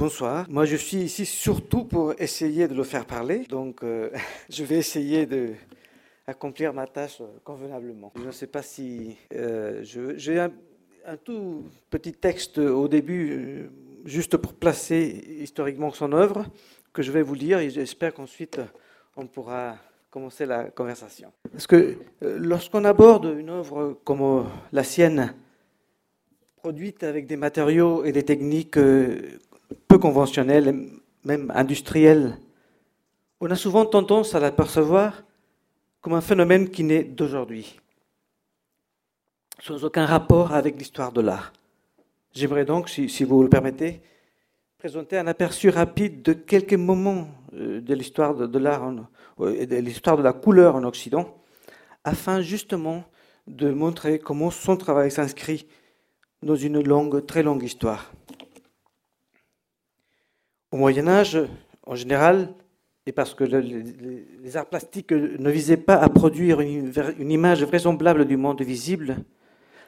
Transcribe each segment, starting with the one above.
Bonsoir. Moi, je suis ici surtout pour essayer de le faire parler. Donc, euh, je vais essayer de accomplir ma tâche convenablement. Je ne sais pas si euh, j'ai un, tout petit texte au début, euh, juste pour placer historiquement son œuvre, que je vais vous lire et j'espère qu'ensuite on pourra commencer la conversation. Parce que lorsqu'on aborde une œuvre comme la sienne, produite avec des matériaux et des techniques euh, peu conventionnelles, même industrielles, on a souvent tendance à l'apercevoir comme un phénomène qui naît d'aujourd'hui, sans aucun rapport avec l'histoire de l'art. J'aimerais donc, si, vous le permettez, présenter un aperçu rapide de quelques moments euh, de l'histoire de, l'art euh, et de l'histoire de la couleur en Occident, afin justement de montrer comment son travail s'inscrit dans une longue, très longue histoire. Au Moyen Âge, en général, et parce que les arts plastiques ne visaient pas à produire une, une, image vraisemblable du monde visible,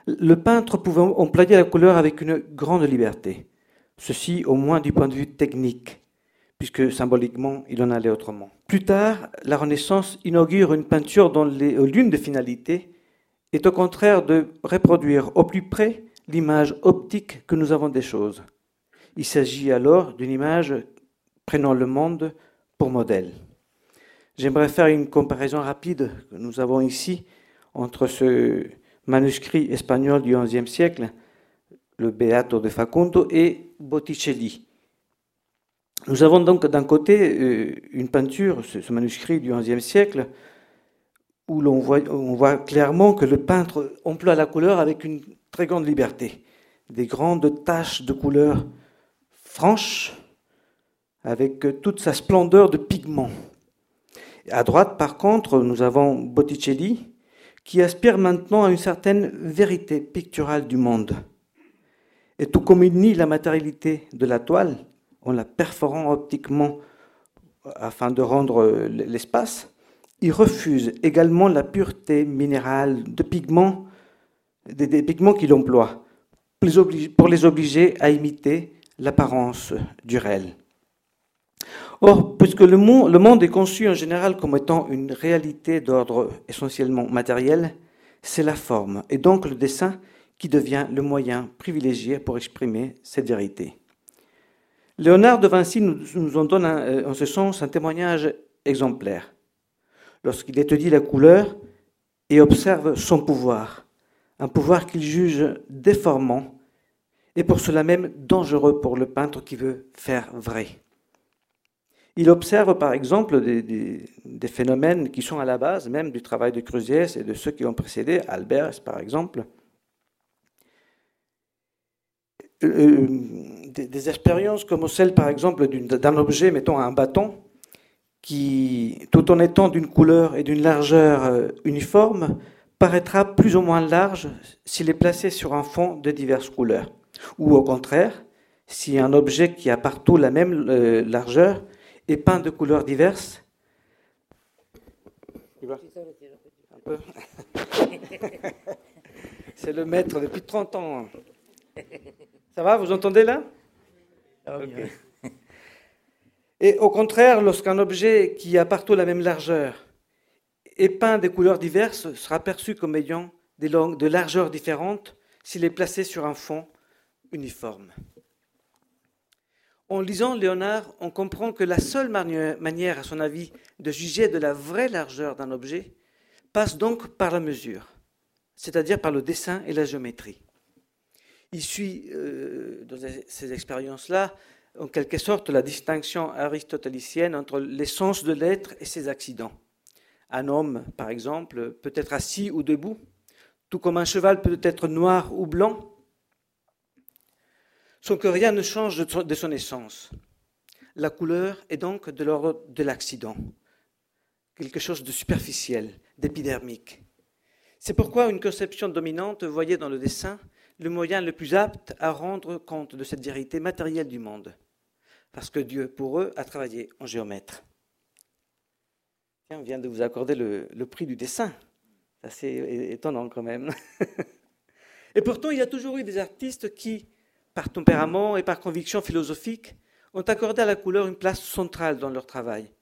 le peintre pouvait employer la couleur avec une grande liberté. Ceci au moins du point de vue technique, puisque symboliquement il en allait autrement. Plus tard, la Renaissance inaugure une peinture dont l'une des finalités est au contraire de reproduire au plus près l'image optique que nous avons des choses. Il s'agit alors d'une image prenant le monde pour modèle. J'aimerais faire une comparaison rapide que nous avons ici entre ce manuscrit espagnol du XIe siècle, le Beato de Facundo, et Botticelli. Nous avons donc d'un côté euh, une peinture, ce manuscrit du XIe siècle, où l'on voit, voit clairement que le peintre emploie la couleur avec une très grande liberté. Des grandes taches de couleur franches, avec toute sa splendeur de pigments. À droite, par contre, nous avons Botticelli, qui aspire maintenant à une certaine vérité picturale du monde. Et tout comme il nie la matérialité de la toile, en la perforant optiquement afin de rendre l'espace, il refuse également la pureté minérale de pigments des, pigments qu'il emploie pour les obliger à imiter l'apparence du réel. Or, puisque le monde, est conçu en général comme étant une réalité d'ordre essentiellement matériel, c'est la forme et donc le dessin qui devient le moyen privilégié pour exprimer cette vérité. Léonard de Vinci nous, en donne euh, en ce sens un témoignage exemplaire. Lorsqu'il étudie la couleur et observe son pouvoir, un pouvoir qu'il juge déformant et pour cela même dangereux pour le peintre qui veut faire vrai. Il observe par exemple des, phénomènes qui sont à la base même du travail de Crusiès et de ceux qui l'ont précédé, Albert par exemple. Euh, euh, des, des, expériences comme celle par exemple d'un objet, mettons un bâton, qui, tout en étant d'une couleur et d'une largeur euh, uniforme, paraîtra plus ou moins large s'il est placé sur un fond de diverses couleurs. Ou au contraire, si un objet qui a partout la même euh, largeur est peint de couleurs diverses, C'est le maître depuis 30 ans. Ça va, vous entendez là? Et au contraire, lorsqu'un objet qui a partout la même largeur et peint des couleurs diverses sera perçu comme ayant des de largeurs différentes s'il est placé sur un fond uniforme. En lisant Léonard, on comprend que la seule manière, à son avis, de juger de la vraie largeur d'un objet passe donc par la mesure, c'est-à-dire par le dessin et la géométrie. Il suit, euh, dans ces expériences-là, en quelque sorte la distinction aristotélicienne entre l'essence de l'être et ses accidents. Un homme, par exemple, peut être assis ou debout, tout comme un cheval peut être noir ou blanc, sans que rien ne change de son essence. La couleur est donc de l'ordre de l'accident, quelque chose de superficiel, d'épidermique. C'est pourquoi une conception dominante voyait dans le dessin le moyen le plus apte à rendre compte de cette vérité matérielle du monde, parce que Dieu, pour eux, a travaillé en géomètre on vient de vous accorder le, prix du dessin. C'est assez étonnant quand même. Et pourtant, il y a toujours eu des artistes qui, par tempérament et par conviction philosophique, ont accordé à la couleur une place centrale dans leur travail,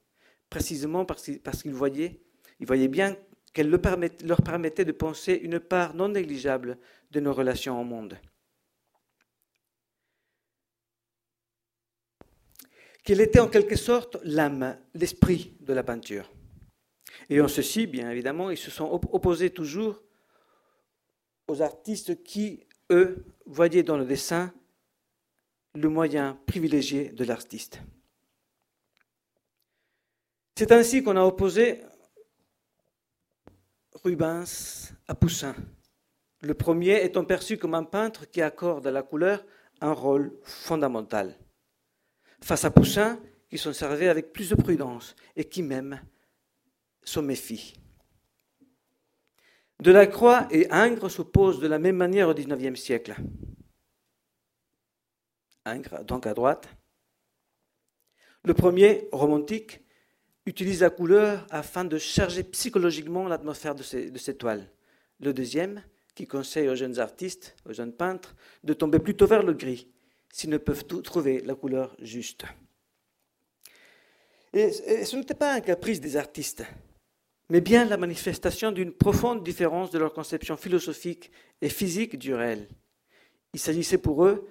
précisément parce qu'ils voyaient, ils voyaient bien qu'elle leur permettait de penser une part non négligeable de nos relations au monde. Qu'elle était en quelque sorte l'âme, l'esprit de la peinture. Et en ceci, bien évidemment, ils se sont opposés toujours aux artistes qui, eux, voyaient dans le dessin le moyen privilégié de l'artiste. C'est ainsi qu'on a opposé Rubens à Poussin, le premier étant perçu comme un peintre qui accorde à la couleur un rôle fondamental. Face à Poussin, qui s'en servait avec plus de prudence et qui même s'en méfie. Delacroix et Ingres s'opposent de la même manière au XIXe siècle. Donc à droite. Le premier, romantique, utilise la couleur afin de charger psychologiquement l'atmosphère de ces, toiles. Le deuxième, qui conseille aux jeunes artistes, aux jeunes peintres, de tomber plutôt vers le gris, s'ils ne peuvent trouver la couleur juste. Et, ce n'était pas un caprice des artistes, mais bien la manifestation d'une profonde différence de leur conception philosophique et physique du réel. Il s'agissait pour eux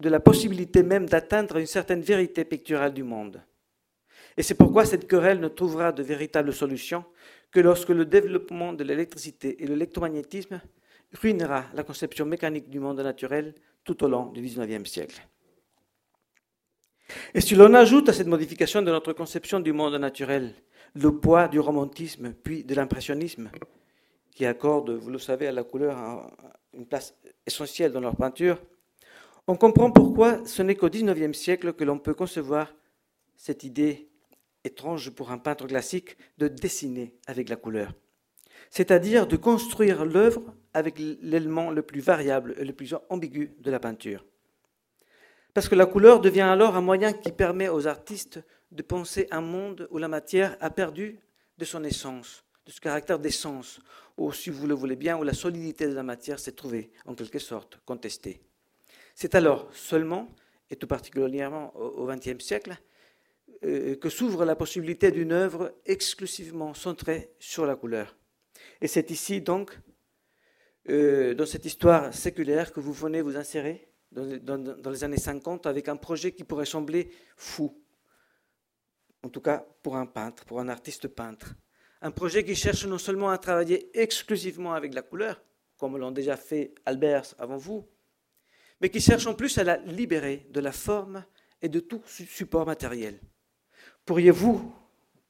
de la possibilité même d'atteindre une certaine vérité picturale du monde. Et c'est pourquoi cette querelle ne trouvera de véritable solution que lorsque le développement de l'électricité et l'électromagnétisme ruinera la conception mécanique du monde naturel tout au long du XIXe siècle. Et si l'on ajoute à cette modification de notre conception du monde naturel le poids du romantisme puis de l'impressionnisme, qui accorde, vous le savez, à la couleur une place essentielle dans leur peinture, on comprend pourquoi ce n'est qu'au XIXe siècle que l'on peut concevoir cette idée étrange pour un peintre classique de dessiner avec la couleur, c'est-à-dire de construire l'œuvre avec l'élément le plus variable et le plus ambigu de la peinture. Parce que la couleur devient alors un moyen qui permet aux artistes de penser un monde où la matière a perdu de son essence, de ce caractère d'essence, ou si vous le voulez bien, où la solidité de la matière s'est trouvée en quelque sorte contestée. C'est alors seulement, et tout particulièrement au XXe siècle, euh, que s'ouvre la possibilité d'une œuvre exclusivement centrée sur la couleur. Et c'est ici donc, euh, dans cette histoire séculaire, que vous venez vous insérer dans, les années 50 avec un projet qui pourrait sembler fou, en tout cas pour un peintre, pour un artiste peintre. Un projet qui cherche non seulement à travailler exclusivement avec la couleur, comme l'ont déjà fait Albert avant vous, mais qui cherche en plus à la libérer de la forme et de tout support matériel. Pourriez-vous,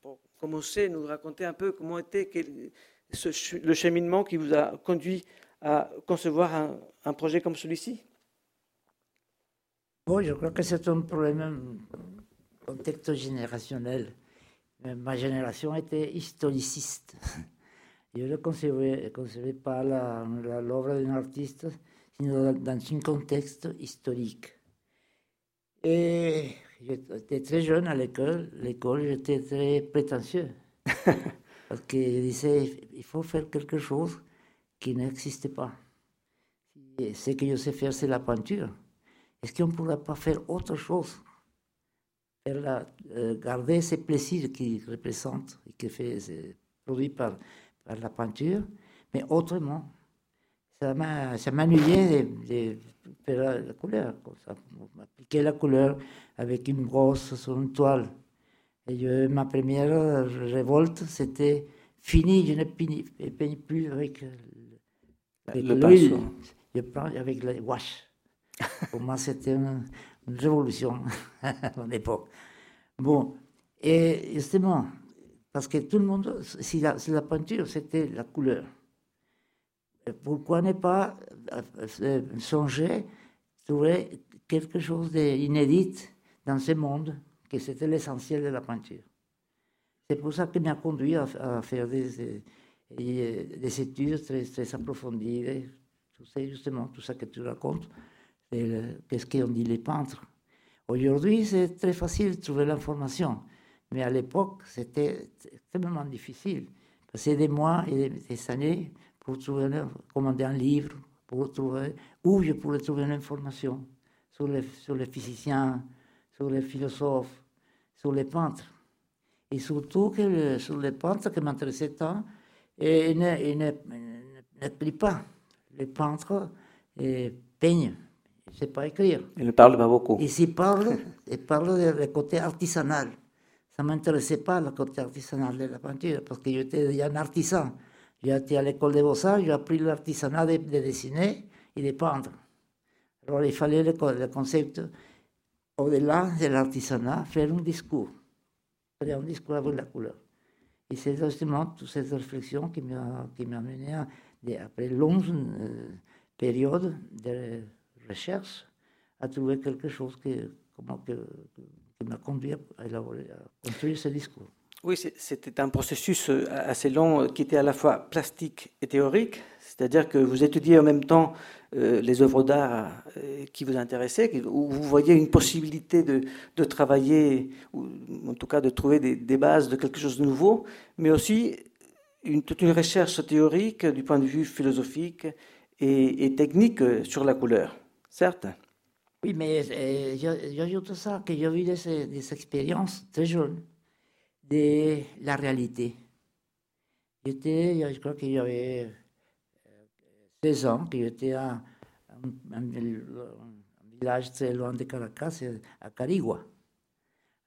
pour commencer, nous raconter un peu comment était le cheminement qui vous a conduit à concevoir un, projet comme celui-ci? Bon, je crois que c'est un problème, contexte générationnel. Ma génération était historiciste. Je ne concevais, concevais pas l'œuvre d'un artiste, dans un contexte historique. Et J'étais très jeune à l'école. L'école, j'étais très prétentieux. parce que je disais, il faut faire quelque chose qui n'existe pas. Ce que je sais faire, c'est la peinture. Est-ce qu'on ne pourrait pas faire autre chose? La, euh, Garder ces plaisirs qui représentent et qui fait, produit par, par la peinture, mais autrement ça m'ennuyait de, faire la couleur, ça, appliquer la couleur avec une brosse sur une toile. Et ma première révolte, c'était fini, je ne peigne plus avec, l'huile, je prends avec la wash. Pour moi, c'était une, révolution à l'époque. Bon, et justement, parce que tout le monde, si la, si la peinture, c'était la couleur pourquoi ne pas euh, euh, songer, trouver quelque chose d'inédit dans ce monde, que c'était l'essentiel de la peinture. C'est pour ça qu'il m'a conduit à, faire des, des, études très, très approfondies, ça, justement, tout ça que tu racontes, qu'est-ce qu'on dit les peintres. Aujourd'hui, c'est très facile de trouver l'information, mais à l'époque, c'était extrêmement difficile. Passer des mois et des années pour trouver, commander un livre, pour trouver où je pourrais trouver une information sur les, sur les physiciens, sur les philosophes, sur les peintres. Et surtout que sur les peintres qui m'intéressaient tant, et il n'écrit pas. Les peintres et peignent. Il ne sait pas écrire. Il ne parle pas beaucoup. Et s'il parle, il parle du côté artisanal. Ça ne m'intéressait pas le côté artisanal de la peinture, parce que j'étais déjà un artisan. J'ai été à l'école des beaux-arts, j'ai appris l'artisanat de, dessiner et de peindre. Alors il fallait le, concept, au-delà de l'artisanat, faire un discours. Faire un discours avec la couleur. Et c'est justement toute cette réflexion qui m'a mené, à, après longue euh, période de recherche, à trouver quelque chose comment que, qui m'a conduit à construire ce discours. Oui, c'était un processus euh, assez long euh, qui était à la fois plastique et théorique, c'est-à-dire que vous étudiez en même temps euh, les œuvres d'art qui vous intéressaient, où vous voyez une possibilité de, travailler, ou en tout cas de trouver des, bases de quelque chose de nouveau, mais aussi une, toute une recherche théorique du point de vue philosophique et, technique sur la couleur, certes. Oui, mais j'ajoute ça, que j'ai eu des, des expériences très jeunes de la réalité. J'étais, je crois qu'il y avait 16 ans, que j'étais à un, village très loin de Caracas, à Carigua.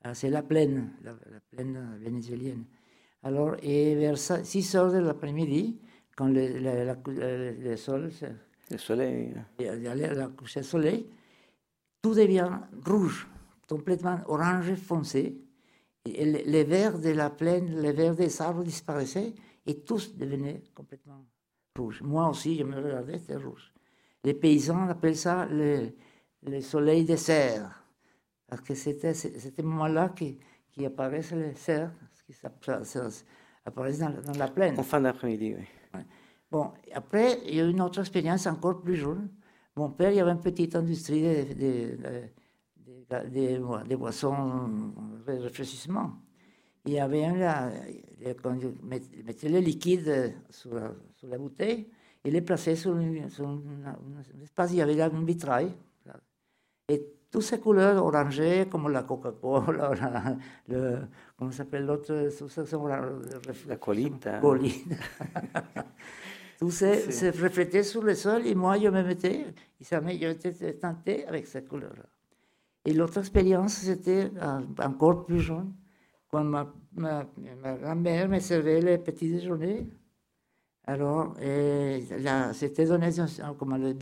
Ah, c'est la plaine, la, plaine vénézuélienne. Alors, et vers 6 heures de l'après-midi, quand le, le, sol, le soleil, la coucher du soleil, tout devient rouge, complètement orange foncé les vers de la plaine, les vers des arbres disparaissaient et tous devenaient complètement rouges. Moi aussi, je me regardais, c'était rouge. Les paysans appellent ça le, le soleil des cerfs, parce que c'était ce moment-là qui, qui apparaissent les cerfs, qui apparaissent dans, dans, la plaine. En fin d'après-midi, oui. Bon, après, il y a eu une autre expérience encore plus jeune. Mon père, il y avait une petite industrie de des, des boissons de réfléchissement. Il y avait un là, je mettais le liquide sur la, sur la bouteille, il les plaçait sur, un espace, il y avait là un vitrail. Et toutes ces couleurs orangées, comme la Coca-Cola, le, comment s'appelle l'autre La colita. Tout ça se reflétait sur le sol et moi je me mettais, et ça j'étais tenté avec cette couleur-là. Et l'autre expérience, c'était euh, encore plus jeune, quand ma, grand-mère me servait les petits déjeuners. Alors, c'était donné comme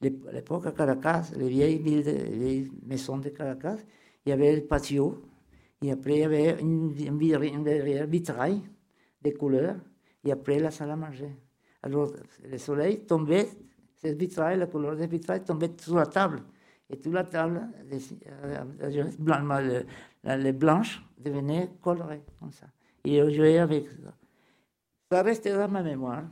l'époque à Caracas, les vieilles, maisons de Caracas, il y avait le patio, et après il y avait une, une, de couleurs, et après la salle à manger. Alors, le soleil tombait, ce vitrail, la couleur du vitrail tombait sur la table. Et toute la table, les blanches devenaient colorées comme ça. Et je jouais avec ça. Ça restait dans ma mémoire.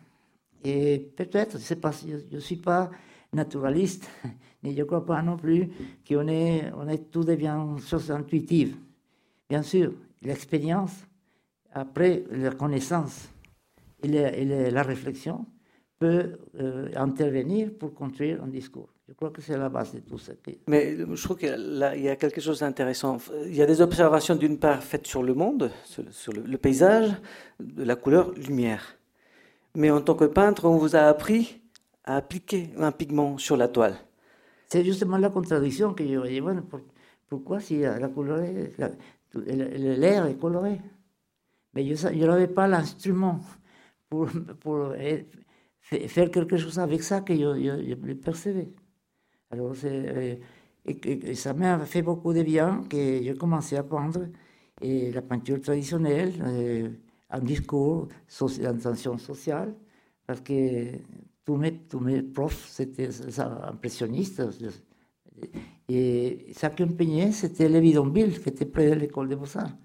Et peut-être, je ne suis pas naturaliste, mais je ne crois pas non plus qu'on est, on est, tout devient chose intuitive. Bien sûr, l'expérience, après la connaissance et, la réflexion, peut euh, intervenir pour construire un discours. Je crois que c'est la base de tout ça. Mais je trouve qu'il y a quelque chose d'intéressant. Il y a des observations d'une part faites sur le monde, sur, le, paysage, de la couleur lumière. Mais en tant que peintre, on vous a appris à appliquer un pigment sur la toile. C'est justement la contradiction que je pourquoi si la couleur, l'air est coloré? Mais je n'avais pas l'instrument pour, pour, faire quelque chose avec ça que je, je, je percevais. Alors, euh, et, ça m'a fait beaucoup de bien que j'ai commencé à apprendre et la peinture traditionnelle, euh, un discours d'intention sociale, parce que tous mes, tous mes profs, c'était impressionnistes. Et me peignait, c'était les bidonvilles qui était près de l'école des beaux-arts.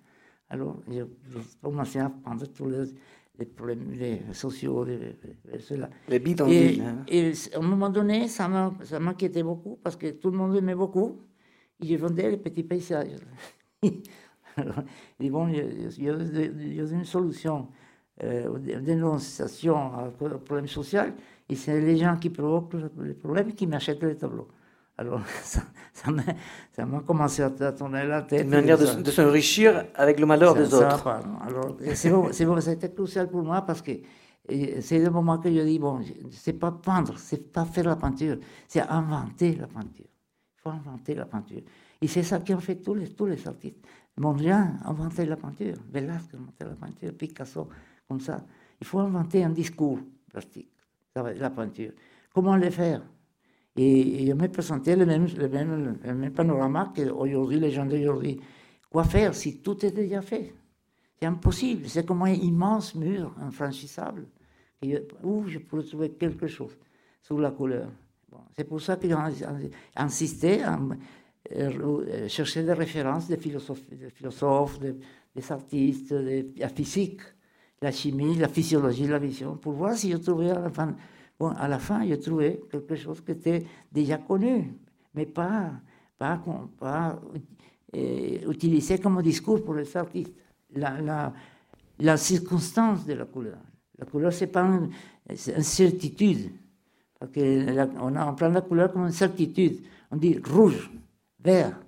Alors, j'ai commencé à apprendre tous les les problèmes les sociaux, les, cela. Les bidonvilles. Et, et, à un moment donné, ça m'inquiétait beaucoup parce que tout le monde aimait beaucoup et je vendais les petits paysages. Alors, et bon, il y, a une solution, euh, une dénonciation au problème social, et c'est les gens qui provoquent le problème qui m'achètent les tableaux. Alors, ça, m'a commencé à tourner la tête. Une manière de, s'enrichir avec le malheur des autres. Ça, alors, c'était crucial pour moi parce que c'est le moment que je dis, bon, c'est pas peindre, c'est pas faire la peinture, c'est inventer la peinture. Il faut inventer la peinture. Et c'est ça qu'ont fait tous les, tous les artistes. Mondrian a inventé la peinture, Velasquez a inventé la peinture, Picasso, comme ça. Il faut inventer un discours plastique, la peinture. Comment le faire? Et, je me présentais le même, le même, le même panorama qu'aujourd'hui, les gens d'aujourd'hui. Quoi faire si tout est déjà fait? C'est impossible. C'est comme un immense mur infranchissable où je pourrais trouver quelque chose sur la couleur. c'est pour ça que j'ai insisté à, euh, chercher des références des philosophes, des, philosophes, des, artistes, de la physique, la chimie, la physiologie, la vision, pour voir si je trouvais Bon, à la fin, j'ai trouvé quelque chose qui était déjà connu, mais pas, pas, pas euh, utilisé comme discours pour les artistes. La, la, la circonstance de la couleur. La couleur, ce n'est pas une, certitude. Parce qu'on on prend la couleur comme une certitude. On dit rouge, vert.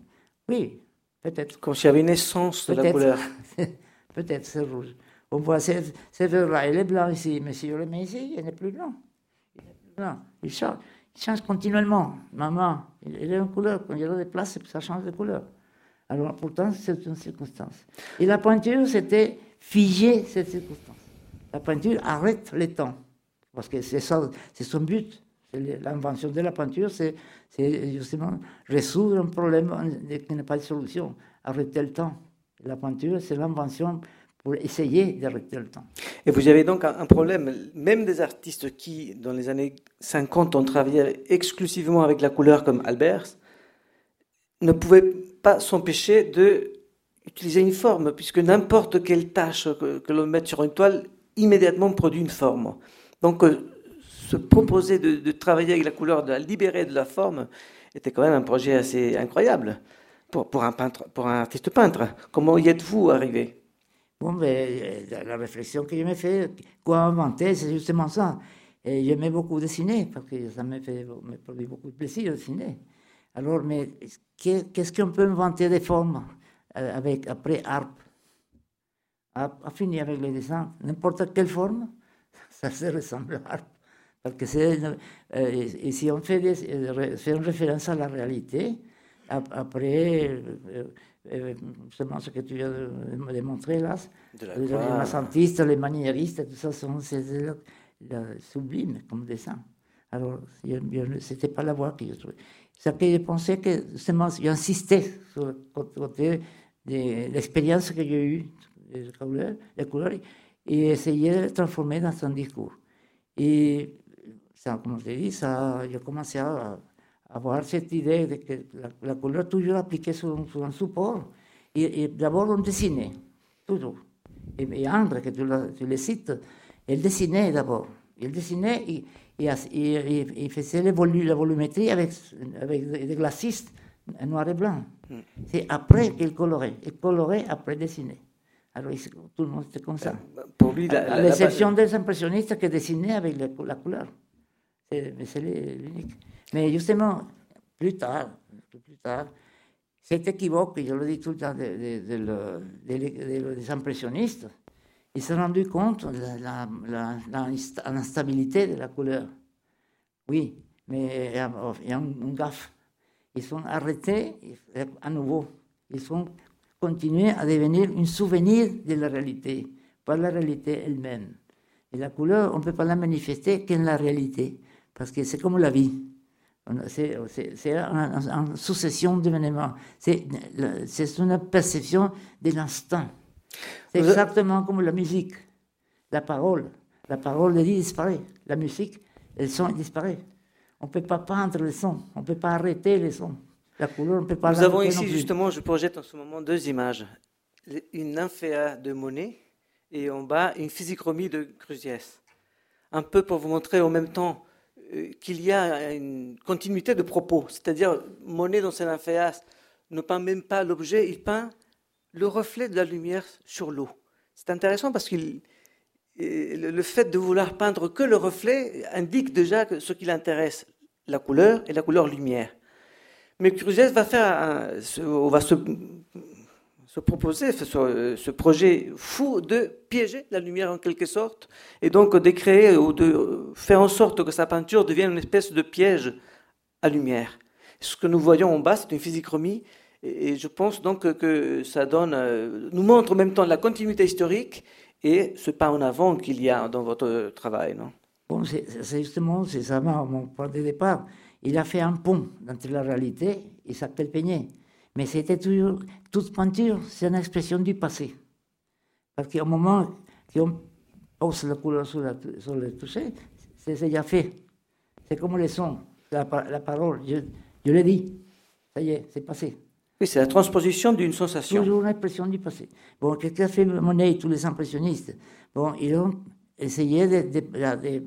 Oui, peut-être. Comme s'il y avait une essence de la couleur. peut-être c'est rouge. On voit ce, vert-là, il est blanc ici, mais si je le mets ici, il n'est plus blanc. Non, il change, il change continuellement. Maman, il est en couleur. Quand il y a des places, ça change de couleur. Alors, pourtant, c'est une circonstance. Et la peinture, c'était figer cette circonstance. La peinture arrête le temps. Parce que c'est son but. L'invention de la peinture, c'est justement résoudre un problème qui n'a pas de solution, arrêter le temps. La peinture, c'est l'invention pour essayer d'arrêter le temps. Et vous avez donc un problème, même des artistes qui, dans les années 50, ont travaillé exclusivement avec la couleur, comme Albert, ne pouvaient pas s'empêcher d'utiliser une forme, puisque n'importe quelle tâche que, l'on mette sur une toile, immédiatement produit une forme. Donc, euh, se proposer de, travailler avec la couleur, de la libérer de la forme, était quand même un projet assez incroyable pour un artiste peintre. Comment y êtes-vous arrivé? Bon, ben, la réflexion que je me fais, quoi inventer, c'est justement ça. Et j'aimais beaucoup dessiner, parce que ça me fait me produit beaucoup de plaisir de dessiner. Alors, mais qu'est-ce qu'on peut inventer des formes euh, avec, après harpe? A, fini avec le dessin, n'importe quelle forme, ça se ressemble à harpe. Parce que c'est, euh, et si on fait, des, euh, fait une référence à la réalité, après, justement ce que tu viens de me démontrer là, les renaissantistes, les maniéristes, tout ça, c'est sublime comme dessin. Alors, ce n'était pas la voie que je trouvais. C'est que je pensais que, justement, j'insistais sur le côté de l'expérience que j'ai eue des couleurs, et essayer de transformer dans un discours. Et, ça, comme je dit, ça, j'ai commencé à avoir cette idée de que la, couleur toujours appliquée sur, un support. Et, d'abord, on dessinait, toujours. Et, et André, que tu, le cites, il dessinait d'abord. Il dessinait et, il faisait la volumétrie avec, avec des glacistes noir et blanc. C'est après qu'il colorait. Il colorait après dessiner. Alors tout le monde était comme ça. Pour lui, à, l'exception des impressionnistes qui dessinaient avec la couleur. C'est l'unique. Mais justement, plus tard, plus tard, cet équivoque, je le dis tout le temps, des impressionnistes, ils se sont rendus compte de l'instabilité de la couleur. Oui, mais il y a, un, gaffe. Ils sont arrêtés à nouveau. Ils sont continués à devenir un souvenir de la réalité, pas la réalité elle-même. Et la couleur, on ne peut pas la manifester qu'en la réalité parce que c'est comme la vie. C'est une, succession d'événements. C'est une perception de l'instant. C'est exactement comme la musique, la parole. La parole de disparaît. La musique, le son disparaît. On ne peut pas peindre le son, on ne peut pas arrêter le son. La couleur, on ne peut pas Nous avons ici, justement, je projette en ce moment deux images. Une nymphéa de Monet et en bas une physichromie de Crusiès. Un peu pour vous montrer en même temps qu'il y a une continuité de propos. C'est-à-dire, Monet, dans ses nymphéas, ne peint même pas l'objet, il peint le reflet de la lumière sur l'eau. C'est intéressant parce que le fait de vouloir peindre que le reflet indique déjà ce qui l'intéresse, la couleur et la couleur lumière. Mais Cruziès va faire, on va se, proposer ce, projet fou de piéger la lumière en quelque sorte, et donc de créer ou de faire en sorte que sa peinture devienne une espèce de piège à lumière. Ce que nous voyons en bas, c'est une physichromie, et je pense donc que ça donne, euh, nous montre en même temps la continuité historique et ce pas en avant qu'il y a dans votre travail, non? Bon, c'est justement, c'est ça mon point de départ. Il a fait un pont entre la réalité et s'appelle Peignet. Mais c'était toujours, toute peinture, c'est une expression du passé. Parce qu'au moment qu'on pose la couleur sur, le toucher, c'est déjà fait. C'est comme les sons, la, parole. Je, je l'ai dit. Ça y est, c'est passé. Oui, c'est la transposition d'une sensation. Toujours une expression du passé. Bon, qu'est-ce qu'a fait Monet et tous les impressionnistes Bon, ils ont essayé de, de,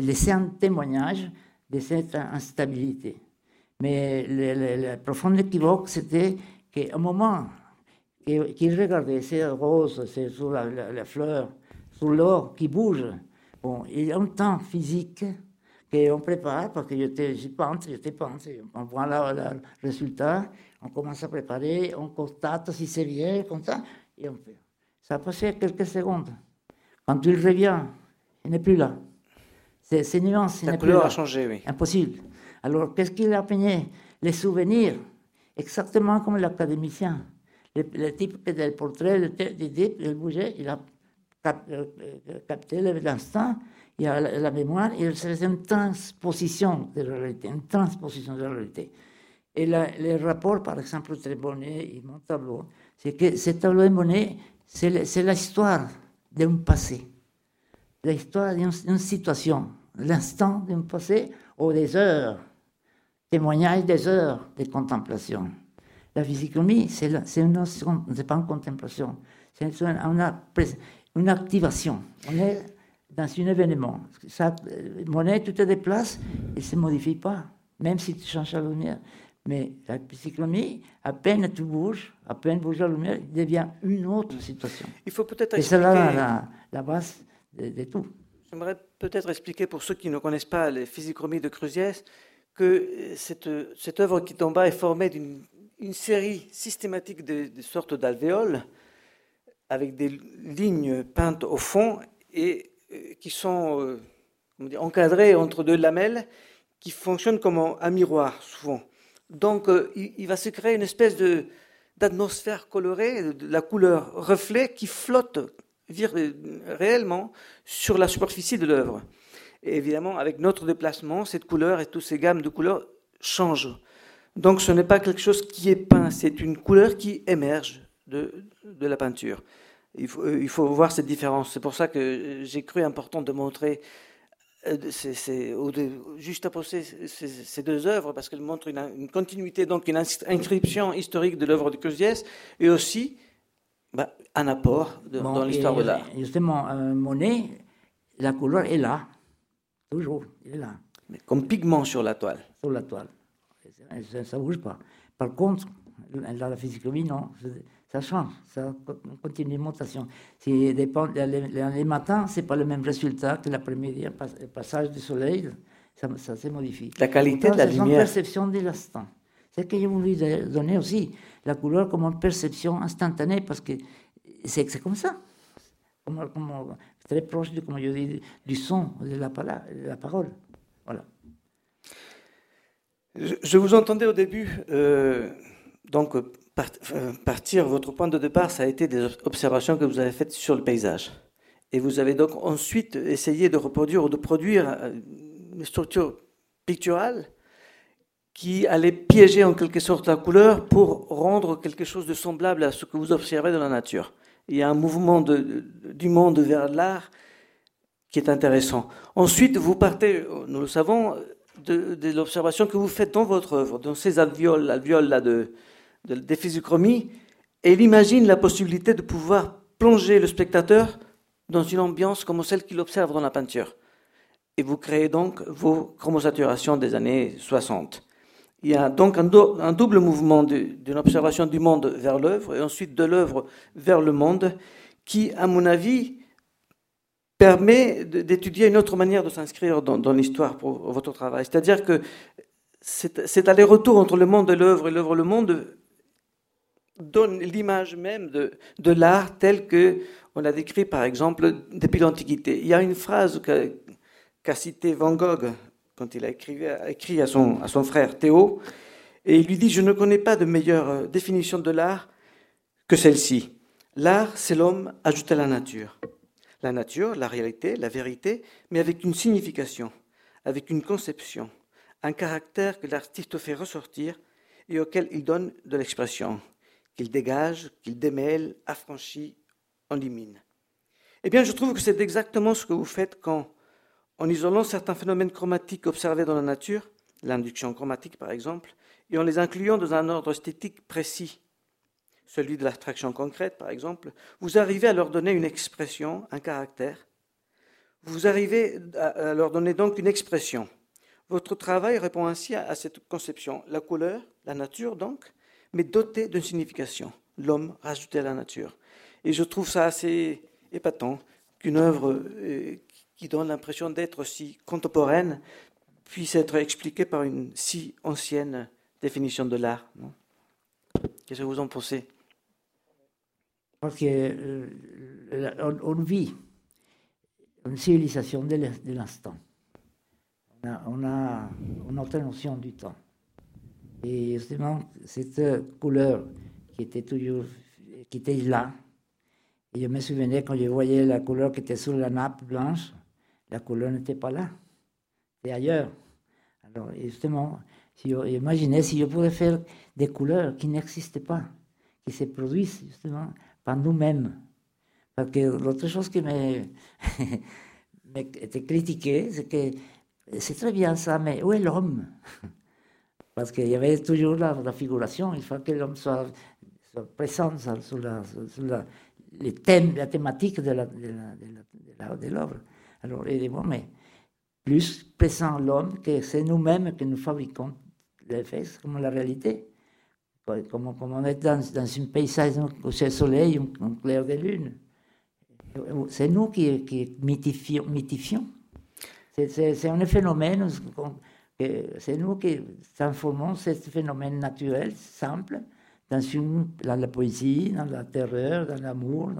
laisser un témoignage de cette instabilité. Mais le, profond équivoque, c'était qu'au moment qu'il regardait ces roses, ces, sur la, la, fleur, sur l'or qui bouge, bon, il y a un temps physique qu'on prépare, parce que j'étais peintre, j'étais peintre, on voit le résultat, on commence à préparer, on constate si c'est bien, comme ça, et on fait. Ça a passé quelques secondes. Quand il revient, il n'est plus là. C'est nuance, La couleur a changé, oui. Impossible. Alors, qu'est-ce qu'il a peigné Les souvenirs, exactement comme l'académicien. Le, type qui le portrait, le type, il bougeait, il a euh, capté l'instant, il a la, mémoire, il c'est une transposition de la réalité, une transposition de la réalité. Et le rapport, par exemple, entre Monet et mon tableau, c'est que ce tableau de Monet, c'est l'histoire d'un passé, l'histoire d'une situation, l'instant d'un passé ou des heures, témoignage des heures de contemplation. La physiognomie, c'est une notion, c'est pas une contemplation, c'est une, une, activation. On est dans un événement. Ça, monnaie, tu te déplaces, il ne se modifie pas, même si tu changes la lumière. Mais la psychologie, à peine tu bouges, à peine bouge la lumière, il devient une autre situation. Il faut peut-être Et c'est là la, base de, tout. J'aimerais peut-être expliquer pour ceux qui ne connaissent pas les physichromies de Cruziès que cette, cette œuvre qui tombe est formée d'une une série systématique de, sortes d'alvéoles avec des lignes peintes au fond et euh, qui sont euh, encadrés entre deux lamelles qui fonctionnent comme un, miroir souvent. Donc euh, il, va se créer une espèce de, d'atmosphère colorée, de la couleur reflet qui flotte réellement sur la superficie de l'œuvre. Et évidemment, avec notre déplacement, cette couleur et toutes ces gammes de couleurs changent. Donc ce n'est pas quelque chose qui est peint, c'est une couleur qui émerge de, de la peinture. Il faut, euh, il faut voir cette différence. C'est pour ça que j'ai cru important de montrer euh, juste après ces, deux œuvres, parce qu'elles montrent une, continuité, donc une inscription historique de l'œuvre de Cruziès, et aussi bah, un apport dans l'histoire de l'art. Justement, euh, Monet, la couleur est là, toujours, elle est là. Mais comme pigment sur la toile. Sur la toile. Ça ne bouge pas. Par contre, dans la physique-chimie, non ça change, ça continue montation. Si dépend, les, matins, ce n'est pas le même résultat que l'après-midi, le passage du soleil, ça, ça se modifie. La qualité de la lumière. C'est une perception de l'instant. C'est ce que j'ai voulu donner aussi, la couleur comme une perception instantanée, parce que c'est comme ça. Comme, comme, très proche, du son, de la, de la parole. Voilà. Je, vous entendais au début, euh, donc euh, partir, votre point de départ, ça a été des observations que vous avez faites sur le paysage. Et vous avez donc ensuite essayé de reproduire ou de produire euh, une structure picturale qui allait piéger en quelque sorte la couleur pour rendre quelque chose de semblable à ce que vous observez dans la nature. Il y a un mouvement du monde vers l'art qui est intéressant. Ensuite, vous partez, nous le savons, de, de l'observation que vous faites dans votre œuvre, dans ces alvéoles, alvéoles là de, des physichromies, et il imagine la possibilité de pouvoir plonger le spectateur dans une ambiance comme celle qu'il observe dans la peinture. Et vous créez donc vos chromosaturations des années 60. Il y a donc un, double mouvement d'une observation du monde vers l'œuvre et ensuite de l'œuvre vers le monde qui, à mon avis, permet d'étudier une autre manière de s'inscrire dans, l'histoire pour votre travail. C'est-à-dire que cet aller-retour entre le monde de l'œuvre et l'œuvre le monde donne l'image même de, l'art tel que on l'a décrit par exemple depuis l'Antiquité. Il y a une phrase qu'a citée Van Gogh quand il a écrit, à, son, frère Théo, et il lui dit, je ne connais pas de meilleure euh, définition de l'art que celle-ci. L'art, c'est l'homme ajouté à la nature. La nature, la réalité, la vérité, mais avec une signification, avec une conception, un caractère que l'artiste fait ressortir et auquel il donne de l'expression, qu'il dégage, qu'il démêle, affranchit, élimine. Eh bien, je trouve que c'est exactement ce que vous faites quand, en isolant certains phénomènes chromatiques observés dans la nature, l'induction chromatique par exemple, et en les incluant dans un ordre esthétique précis, celui de l'abstraction concrète par exemple, vous arrivez à leur donner une expression, un caractère. Vous arrivez à leur donner donc une expression. Votre travail répond ainsi à cette conception. La couleur, la nature donc, mais dotée d'une signification. L'homme rajouté à la nature. Et je trouve ça assez épatant qu'une œuvre euh, qui donne l'impression d'être si contemporaine puisse être expliquée par une si ancienne définition de l'art. Qu'est-ce que vous en pensez? Parce qu'on euh, vit une civilisation de l'instant on a, une autre notion du temps. Et justement, cette couleur qui était toujours, qui était là, et je me souvenais quand je voyais la couleur qui était sur la nappe blanche, la couleur n'était pas là, c'était ailleurs. Alors, justement, si imaginez si je pouvais faire des couleurs qui n'existaient pas, qui se produisent justement par nous-mêmes. Parce que l'autre chose qui m'était critiquée, c'est que c'est très bien ça, mais où est l'homme? Parce qu'il y avait toujours la, figuration, il faut que l'homme soit, présent sur, thèmes, la thématique de l'œuvre. Alors, il dit, bon, mais plus présent l'homme que c'est nous-mêmes que nous fabriquons les faits, comme la réalité. Comme, on est dans, un paysage c'est le soleil, un, clair de lune. C'est nous qui, mythifions c'est un phénomène, c'est nous qui transformons ce phénomène naturel, simple, dans, dans la poésie, dans la terreur, dans l'amour,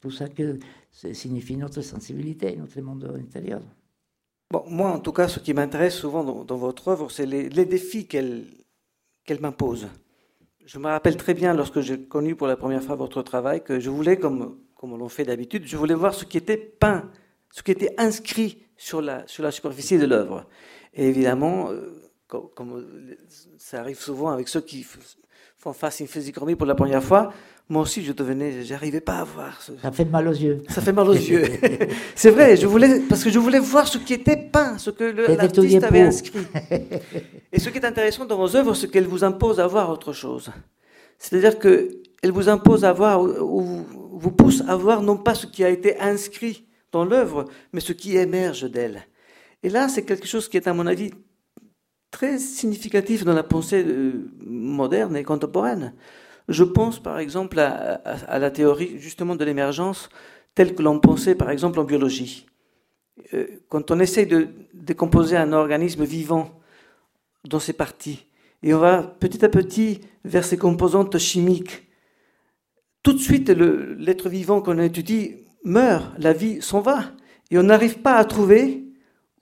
tout ça que signifie notre sensibilité, notre monde intérieur. Moi, en tout cas, ce qui m'intéresse souvent dans, votre œuvre, c'est les, défis qu'elle qu'elle m'impose. Je me rappelle très bien, lorsque j'ai connu pour la première fois votre travail, que je voulais, comme, comme on l'on fait d'habitude, je voulais voir ce qui était peint, ce qui était inscrit sur la, sur la superficie de l'œuvre. Et évidemment, euh, comme, ça arrive souvent avec ceux qui à une physiognomie pour la première fois, moi aussi je devenais, j'arrivais pas à voir. Ça fait mal aux yeux. Ça fait mal aux yeux. c'est vrai, je voulais, parce que je voulais voir ce qui était peint, ce que l'artiste avait inscrit. Et ce qui est intéressant dans vos œuvres, c'est qu'elles vous imposent à voir autre chose. C'est-à-dire qu'elles vous imposent à voir, ou vous poussent à voir non pas ce qui a été inscrit dans l'œuvre, mais ce qui émerge d'elle. Et là, c'est quelque chose qui est, à mon avis, très significatif dans la pensée euh, moderne et contemporaine. Je pense, par exemple, à, la théorie justement de l'émergence telle que l'on pensait, par exemple, en biologie. Euh, quand on essaye de décomposer un organisme vivant dans ses parties, et on va petit à petit vers ses composantes chimiques, tout de suite, l'être vivant qu'on étudie meurt, la vie s'en va. Et on n'arrive pas à trouver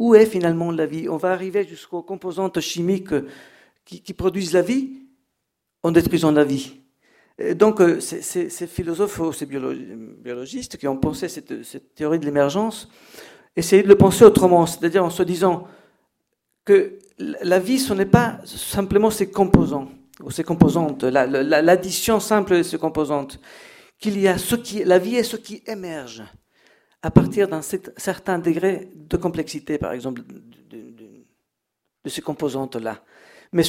où est finalement la vie? On va arriver jusqu'aux composantes chimiques qui, produisent la vie en détruisant la vie. donc, euh, ces philosophes ou ces biologistes qui ont pensé cette, théorie de l'émergence essayaient de le penser autrement, c'est-à-dire en se disant que la vie, ce n'est pas simplement ses composants ou ses composantes, l'addition simple de ces composantes qu'il y a ce qui, la vie est ce qui émerge à partir d'un certain degré de complexité, par exemple, de, ces composantes-là. Mais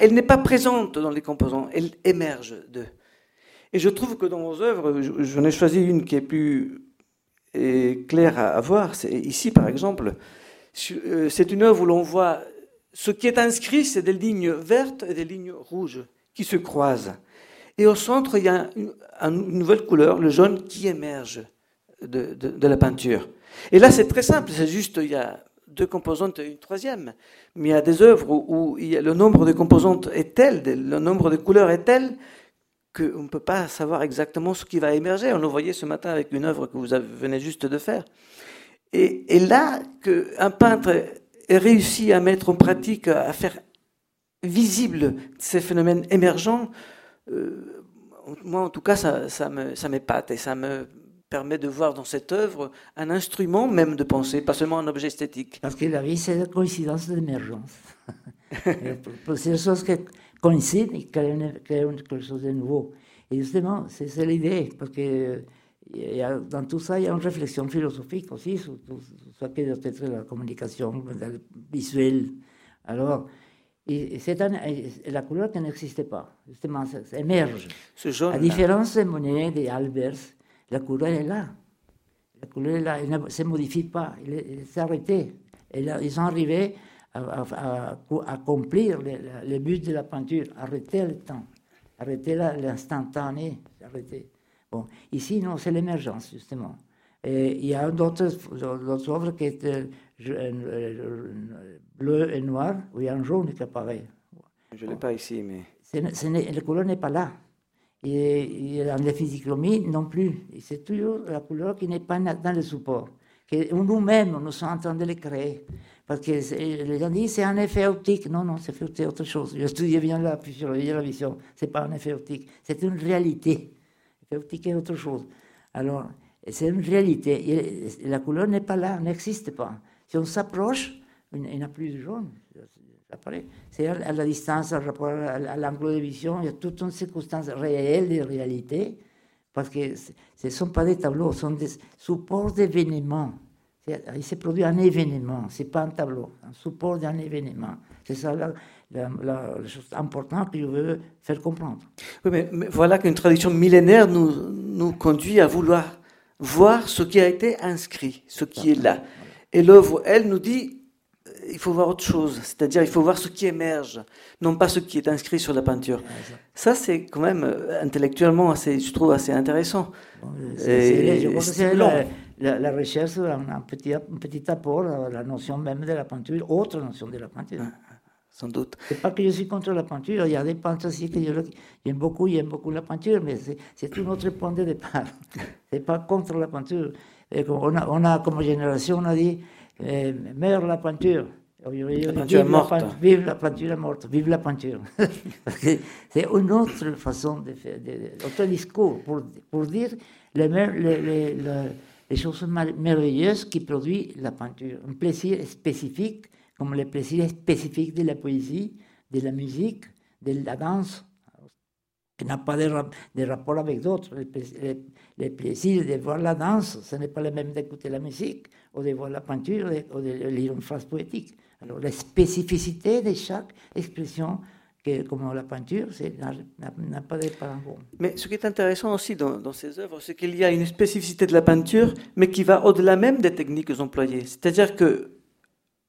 elle n'est pas présente dans les composants, elle émerge d'eux. Et je trouve que dans vos œuvres, j'en ai choisi une qui est plus claire à voir. C'est ici, par exemple, euh, c'est une œuvre où l'on voit ce qui est inscrit, c'est des lignes vertes et des lignes rouges qui se croisent. Et au centre, il y a une, nouvelle couleur, le jaune, qui émerge de, la peinture. Et là, c'est très simple, c'est juste, il y a deux composantes et une troisième. Mais il y a des œuvres où, le nombre de composantes est tel, le nombre de couleurs est tel, qu'on ne peut pas savoir exactement ce qui va émerger. On le voyait ce matin avec une œuvre que vous venez juste de faire. Et, là, qu'un peintre ait réussi à mettre en pratique, à faire visible ces phénomènes émergents, euh, moi en tout cas, ça, ça m'épate et ça me permet de voir dans cette œuvre un instrument même de pensée, pas seulement un objet esthétique. Parce que la vie, c'est la coïncidence d'émergence. c'est des choses qui coïncident et quelque chose de nouveau. Et justement, c'est l'idée, parce que dans tout ça, il y a une réflexion philosophique aussi sur, ce qu'est peut-être la communication visuelle. Alors, c'est la couleur qui n'existait pas, justement, ça, émerge. Ce jaune. À différence des Monet, des Albers, la couleur est là. La couleur est là, elle ne se modifie pas, elle s'est arrêtée. ils sont arrivés à, accomplir le, but de la peinture, arrêter le temps, arrêter l'instantané, arrêter. Bon, ici, non, c'est l'émergence, justement. Et il y a d'autres œuvres qui étaient bleu et noir, où il y a un jaune qui apparaît. Je ne l'ai pas ici, mais. la couleur n'est pas là. Et, en physiognomie non plus. C'est toujours la couleur qui n'est pas dans le support. Que nous-mêmes, nous sommes en train de le créer. Parce que les gens disent c'est un effet optique. Non, non, c'est autre chose. Je studié bien la physiologie de la vision. Ce n'est pas un effet optique. C'est une réalité. L'effet optique est autre chose. Alors, c'est une réalité. la couleur n'est pas là, n'existe pas. Si on s'approche, il n'y a plus de jaune. C'est à la distance, à l'angle de vision, il y a toute une circonstance réelle de réalité, parce que ce ne sont pas des tableaux, ce sont des supports d'événements. Il s'est produit un événement, ce n'est pas un tableau, un support d'un événement. C'est ça la, la, chose importante que je veux faire comprendre. Oui, mais, voilà qu'une tradition millénaire nous, nous conduit à vouloir voir ce qui a été inscrit, ce qui est là. Et l'œuvre, elle, nous dit il faut voir autre chose, c'est-à-dire il faut voir ce qui émerge, non pas ce qui est inscrit sur la peinture. Ça, c'est quand même euh, intellectuellement, assez, je trouve, assez intéressant. je crois que c'est la, recherche, un petit, un petit apport à la notion même de la peinture, autre notion de la peinture. sans doute. C'est pas que je suis contre la peinture, il y a des peintres aussi que j'aime beaucoup, j'aime beaucoup la peinture, mais c'est un autre point de départ. c'est pas contre la peinture. on, a, on a, comme génération, on a dit, eh, meurt la peinture. La peinture morte. vive la peinture morte, vive la peinture. c'est une autre façon de faire, autre discours pour, pour dire les, les, les, choses merveilleuses qui produit la peinture. Un plaisir spécifique, comme le plaisir spécifique de la poésie, de la musique, de la danse, qui n'a pas de, de, rapport avec d'autres. Le, plaisir de voir la danse, ce n'est pas le même d'écouter la musique, ou de voir la peinture, ou de lire une phrase poétique. Alors la spécificité de chaque expression, que, comme la peinture, n'a pas de parangon. Mais ce qui est intéressant aussi dans, ces œuvres, c'est qu'il y a une spécificité de la peinture, mais qui va au-delà même des techniques employées. C'est-à-dire que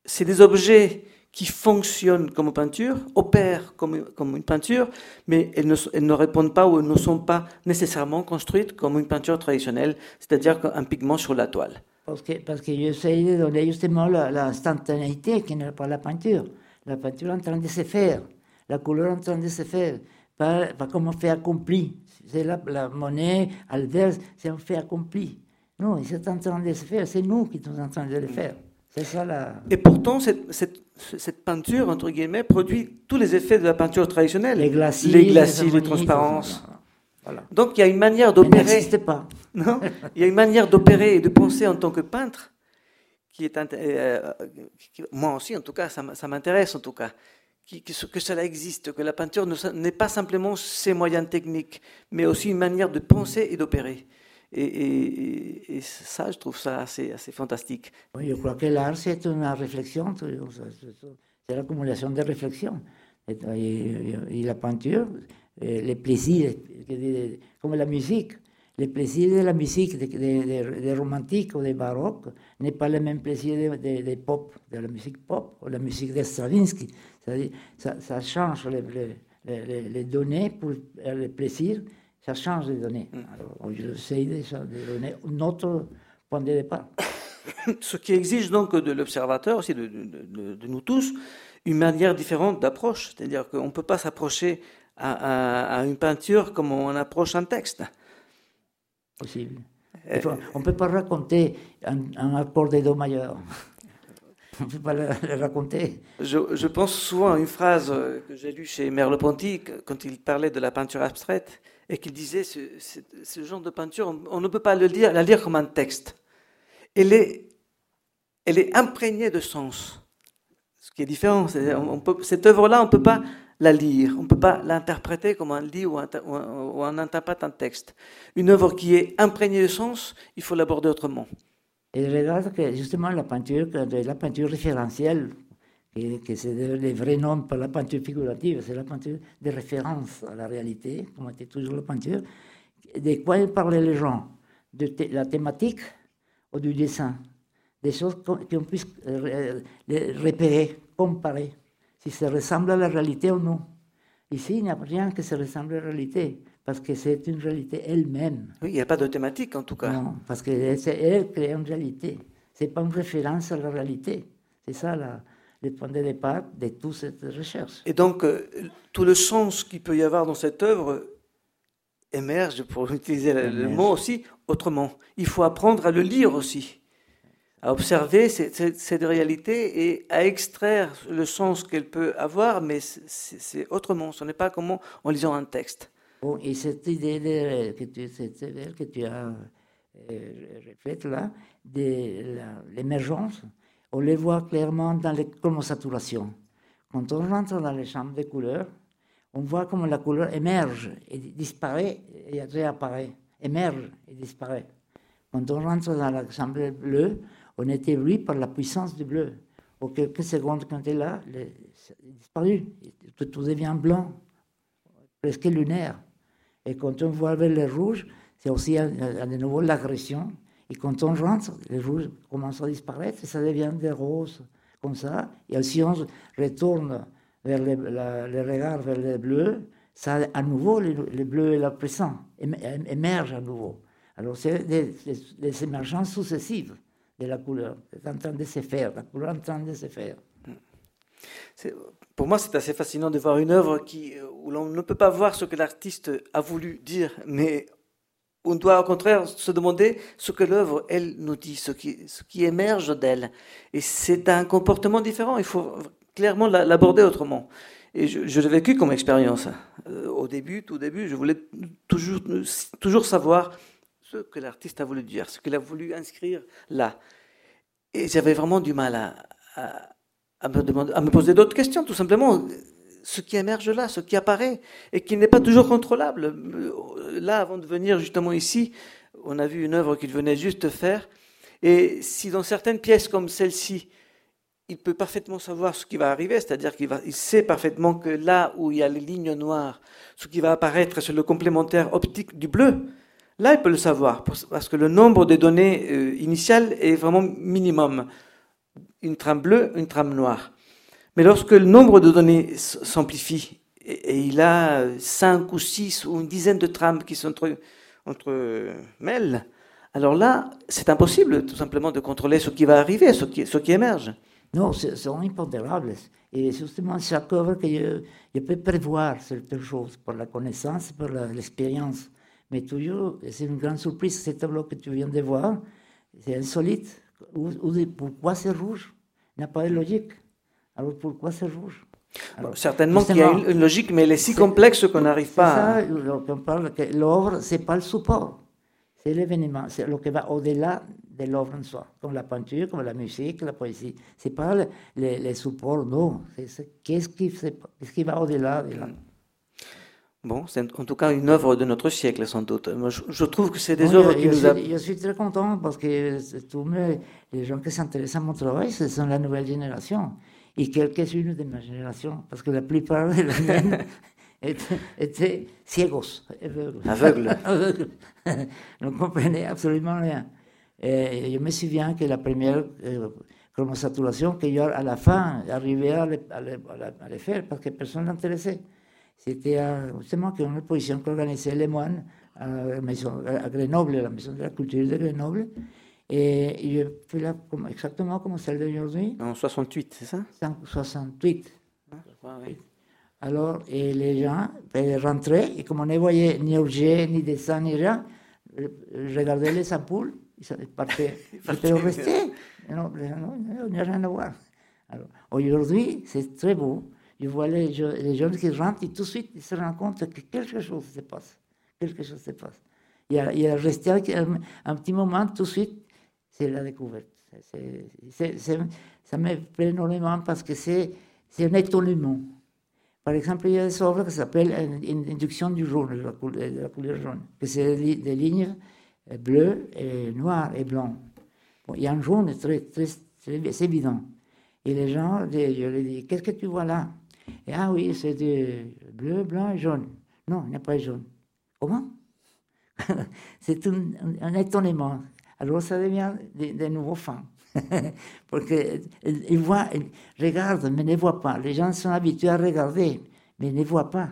c'est des objets qui fonctionnent comme peinture, opèrent comme, une peinture, mais elles ne, répondent pas ou ne sont pas nécessairement construites comme une peinture traditionnelle, c'est-à-dire un pigment sur la toile. Parce que, parce que j'essaie de donner justement l'instantanéité qui n'est pas la peinture. La peinture est en train de se faire, la couleur est en train de se faire, pas, pas comme un fait accompli. C'est la, la, monnaie, Albert, c'est un fait accompli. Non, c'est en train de se faire, c'est nous qui sommes en train de le faire. C'est ça la... Et pourtant, cette, cette, cette, peinture, entre guillemets, produit tous les effets de la peinture traditionnelle. Les glacis, les, glacis, les, les transparences. Donc il y a une manière d'opérer. pas. Non il y a une manière d'opérer et de penser en tant que peintre qui est euh, moi aussi en tout cas ça m'intéresse en tout cas que cela existe, que la peinture n'est pas simplement ses moyens techniques, mais aussi une manière de penser et d'opérer. Et, ça, je trouve ça assez, assez fantastique. Oui, je crois que l'art, c'est une réflexion, c'est l'accumulation de réflexions. et, la peinture, les plaisirs, comme la musique. Le plaisir de la musique de, de, de romantique ou de baroque n'est pas le même plaisir de, pop, de la musique pop ou la musique de Stravinsky. Ça, ça, change les, les, les, données pour le plaisir, ça change les données. Mm. Alors, je de, de donner un autre point de départ. Ce qui exige donc de l'observateur, aussi de, de, nous tous, une manière différente d'approche. C'est-à-dire qu'on ne peut pas s'approcher à, à, une peinture comme on approche un texte. Possible. Euh, on ne peut pas raconter un, un accord de Do majeur. On ne peut pas le, raconter. Je, je, pense souvent à une phrase que j'ai lue chez Merleau-Ponty quand il parlait de la peinture abstraite et qu'il disait ce, ce, genre de peinture, on, ne peut pas le lire, la lire comme un texte. Elle est, elle est imprégnée de sens, ce qui est différent. On peut, cette œuvre-là, on ne peut pas la lire, on ne peut pas l'interpréter comme un lit ou, un, ou on interprète un texte. Une œuvre qui est imprégnée de sens, il faut l'aborder autrement. Et regarde que justement la peinture, la peinture référentielle, que, c'est le vrai nom pour la peinture figurative, c'est la peinture de référence à la réalité, comme était toujours la peinture. De quoi parlaient les gens? De la thématique ou du dessin? Des choses qu'on puisse euh, repérer, comparer si ça ressemble à la réalité ou non. Ici, il n'y a rien qui se ressemble à la réalité, parce que c'est une réalité elle-même. Oui, il n'y a pas de thématique en tout cas. Non, parce qu'elle elle crée une réalité. Ce n'est pas une référence à la réalité. C'est ça la, le point de départ de toute cette recherche. Et donc, euh, tout le sens qu'il peut y avoir dans cette œuvre émerge, pour utiliser le mot aussi, autrement. Il faut apprendre à le lire aussi à observer cette, réalité et à extraire le sens qu'elle peut avoir, mais c'est autrement. Ce n'est pas comme en lisant un texte. Bon, et cette idée que, tu, que tu as euh, là, de l'émergence, on les voit clairement dans les chromosaturations. Quand on rentre dans les chambres de couleurs, on voit comment la couleur émerge et disparaît et réapparaît, émerge et disparaît. Quand on rentre dans la chambre bleue, on est ébloui par la puissance du bleu. Au quelques secondes, quand il est là, il est disparu. Tout, devient blanc, presque lunaire. Et quand on voit vers le rouge, c'est aussi à, de nouveau l'agression. Et quand on rentre, le rouge commence à disparaître et ça devient des roses, comme ça. Et si on retourne vers le, regard vers le bleu, ça, à nouveau, le, bleu est là présent, émerge à nouveau. Alors, c'est des émergences successives de la couleur. C'est se faire, la couleur est en train de se faire. Pour moi, c'est assez fascinant de voir une œuvre qui, euh, où l'on ne peut pas voir ce que l'artiste a voulu dire, mais on doit au contraire se demander ce que l'œuvre, elle, nous dit, ce qui, ce qui émerge d'elle. Et c'est un comportement différent, il faut clairement l'aborder autrement. Et je, je l'ai vécu comme expérience. Euh, au début, tout début, je voulais toujours, toujours savoir ce que l'artiste a voulu dire, ce qu'il a voulu inscrire là. Et j'avais vraiment du mal à, me, demander, à me poser d'autres questions, tout simplement. Ce qui émerge là, ce qui apparaît, et qui n'est pas toujours contrôlable. Là, avant de venir justement ici, on a vu une œuvre qu'il venait juste faire. Et si dans certaines pièces comme celle-ci, il peut parfaitement savoir ce qui va arriver, c'est-à-dire qu'il il sait parfaitement que là où il y a les lignes noires, ce qui va apparaître, c'est le complémentaire optique du bleu. Là, il peut le savoir, parce que le nombre de données euh, initiales est vraiment minimum. Une trame bleue, une trame noire. Mais lorsque le nombre de données s'amplifie, et, il a cinq ou six ou une dizaine de trames qui sont entre, entre mêlent, alors là, c'est impossible tout simplement de contrôler ce qui va arriver, ce qui, ce qui émerge. Non, ce sont impondérables. Et justement, chaque œuvre que je, je peux prévoir certaines choses pour la connaissance, pour l'expérience. Mais toujours, c'est une grande surprise, ce tableau que tu viens de voir, c'est insolite. pourquoi c'est rouge? Il n'y a pas de logique. Alors pourquoi c'est rouge? Certainement qu'il y a une, logique, mais elle est si complexe qu'on n'arrive pas à... on parle que l'œuvre, ce n'est pas le support, c'est l'événement, c'est ce qui va au-delà de l'œuvre en soi, comme la peinture, comme la musique, la poésie. Ce n'est pas le, support, non. Qu'est-ce qui, qui, va au-delà de là? Bon, c'est en tout cas une œuvre de notre siècle, sans doute. Moi, je, trouve que c'est des œuvres qui nous suis, Je suis très content parce que tous les gens qui s'intéressent à mon travail, ce sont la nouvelle génération. Et quelques-unes de ma génération, parce que la plupart de la mienne étaient, étaient ciegos, aveugles. aveugles. ne comprenaient absolument rien. Et je me souviens que la première euh, chromosaturation, que yo à la fin à le, à le faire parce que personne n'intéressait. C'était justement une exposition qu'organisait les moines à, à, Grenoble, à la Maison de la Culture de Grenoble. Et il fait là comme, exactement comme celle d'aujourd'hui. En 68, c'est ça? 68. Ah, je crois, oui. Alors, et les gens ben, rentraient, et comme on ne voyait ni objet, ni dessin, ni rien, je regardais les ampoules, ils partaient. Ils restés. Non, non, il n'y a rien à voir. Aujourd'hui, c'est très beau. Je vois les, je- les jeunes qui rentrent et tout de suite, ils se rendent compte que quelque chose se passe. Quelque chose se passe. Il y a, resté un, petit moment, tout de suite, c'est la découverte. Ça me plaît énormément parce que c'est un étonnement. Par exemple, il y a des œuvres qui s'appellent une, induction du jaune, de la couleur, de la jaune, que c'est des, li- des lignes euh, bleues, et noires et blancs. Bon, il y a un jaune très, c'est évident. Et les gens, je leur dis, qu'est-ce que tu vois là? Ah oui, c'est du bleu, blanc et jaune. Non, il n'y a pas de jaune. Comment? C'est un, étonnement. Alors ça devient des, nouveaux fans. Parce qu'ils voient, ils regardent, mais ne voient pas. Les gens sont habitués à regarder, mais ne voient pas.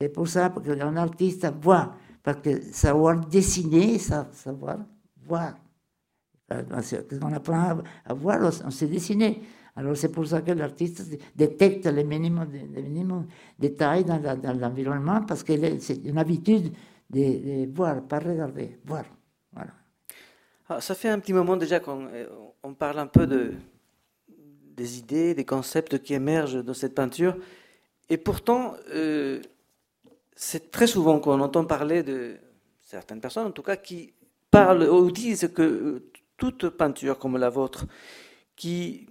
C'est pour ça qu'un artiste voit, parce que savoir dessiner, savoir voir. Euh, Quand on apprend à, voir, on sait dessiner. Alors c'est pour ça que l'artiste détecte les minimums, les minimums détails dans, l'environnement, parce que c'est une habitude de, de voir, pas regarder, voir. Voilà. Ah, ça fait un petit moment déjà qu'on euh, parle un peu de, des idées, des concepts qui émergent dans cette peinture. Et pourtant, euh, c'est très souvent qu'on entend parler de certaines personnes, en tout cas, qui parlent ou disent que euh, toute peinture comme la vôtre, qui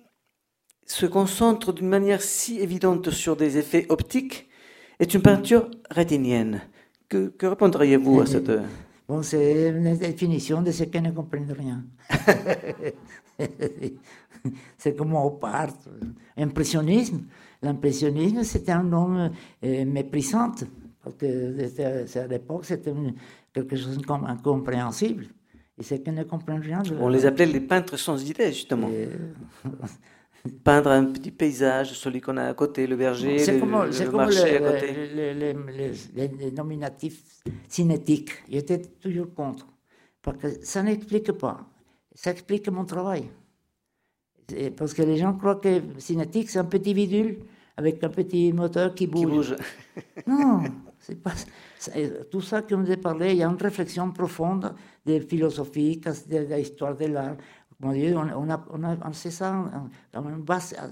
se concentre d'une manière si évidente sur des effets optiques, est une peinture rétinienne. Que, que répondriez-vous à cette... Bon, c'est une définition de ce qui ne comprennent rien. c'est comme on part. Impressionnisme. L'impressionnisme, c'était un nom euh, méprisant, parce que à l'époque, c'était quelque chose d'incompréhensible. Et c'est qu'ils ne comprennent rien. de- On les appelait les peintres sans idées, justement. Peindre un petit paysage, celui qu'on a à côté, le berger, le, comme, le marché le- à côté. le- le- le- les, nominatifs cinétiques. J'étais toujours contre. Parce que ça n'explique pas. Ça explique mon travail. Parce que les gens croient que cinétique, c'est un petit bidule avec un petit moteur qui bouge. qui bouge. Non, c'est pas tout ça qu'on a parlé. Il y a une réflexion profonde de philosophie, de, de l'histoire de l'art. Dire, on, on a, on a, on sait ça dans une base euh,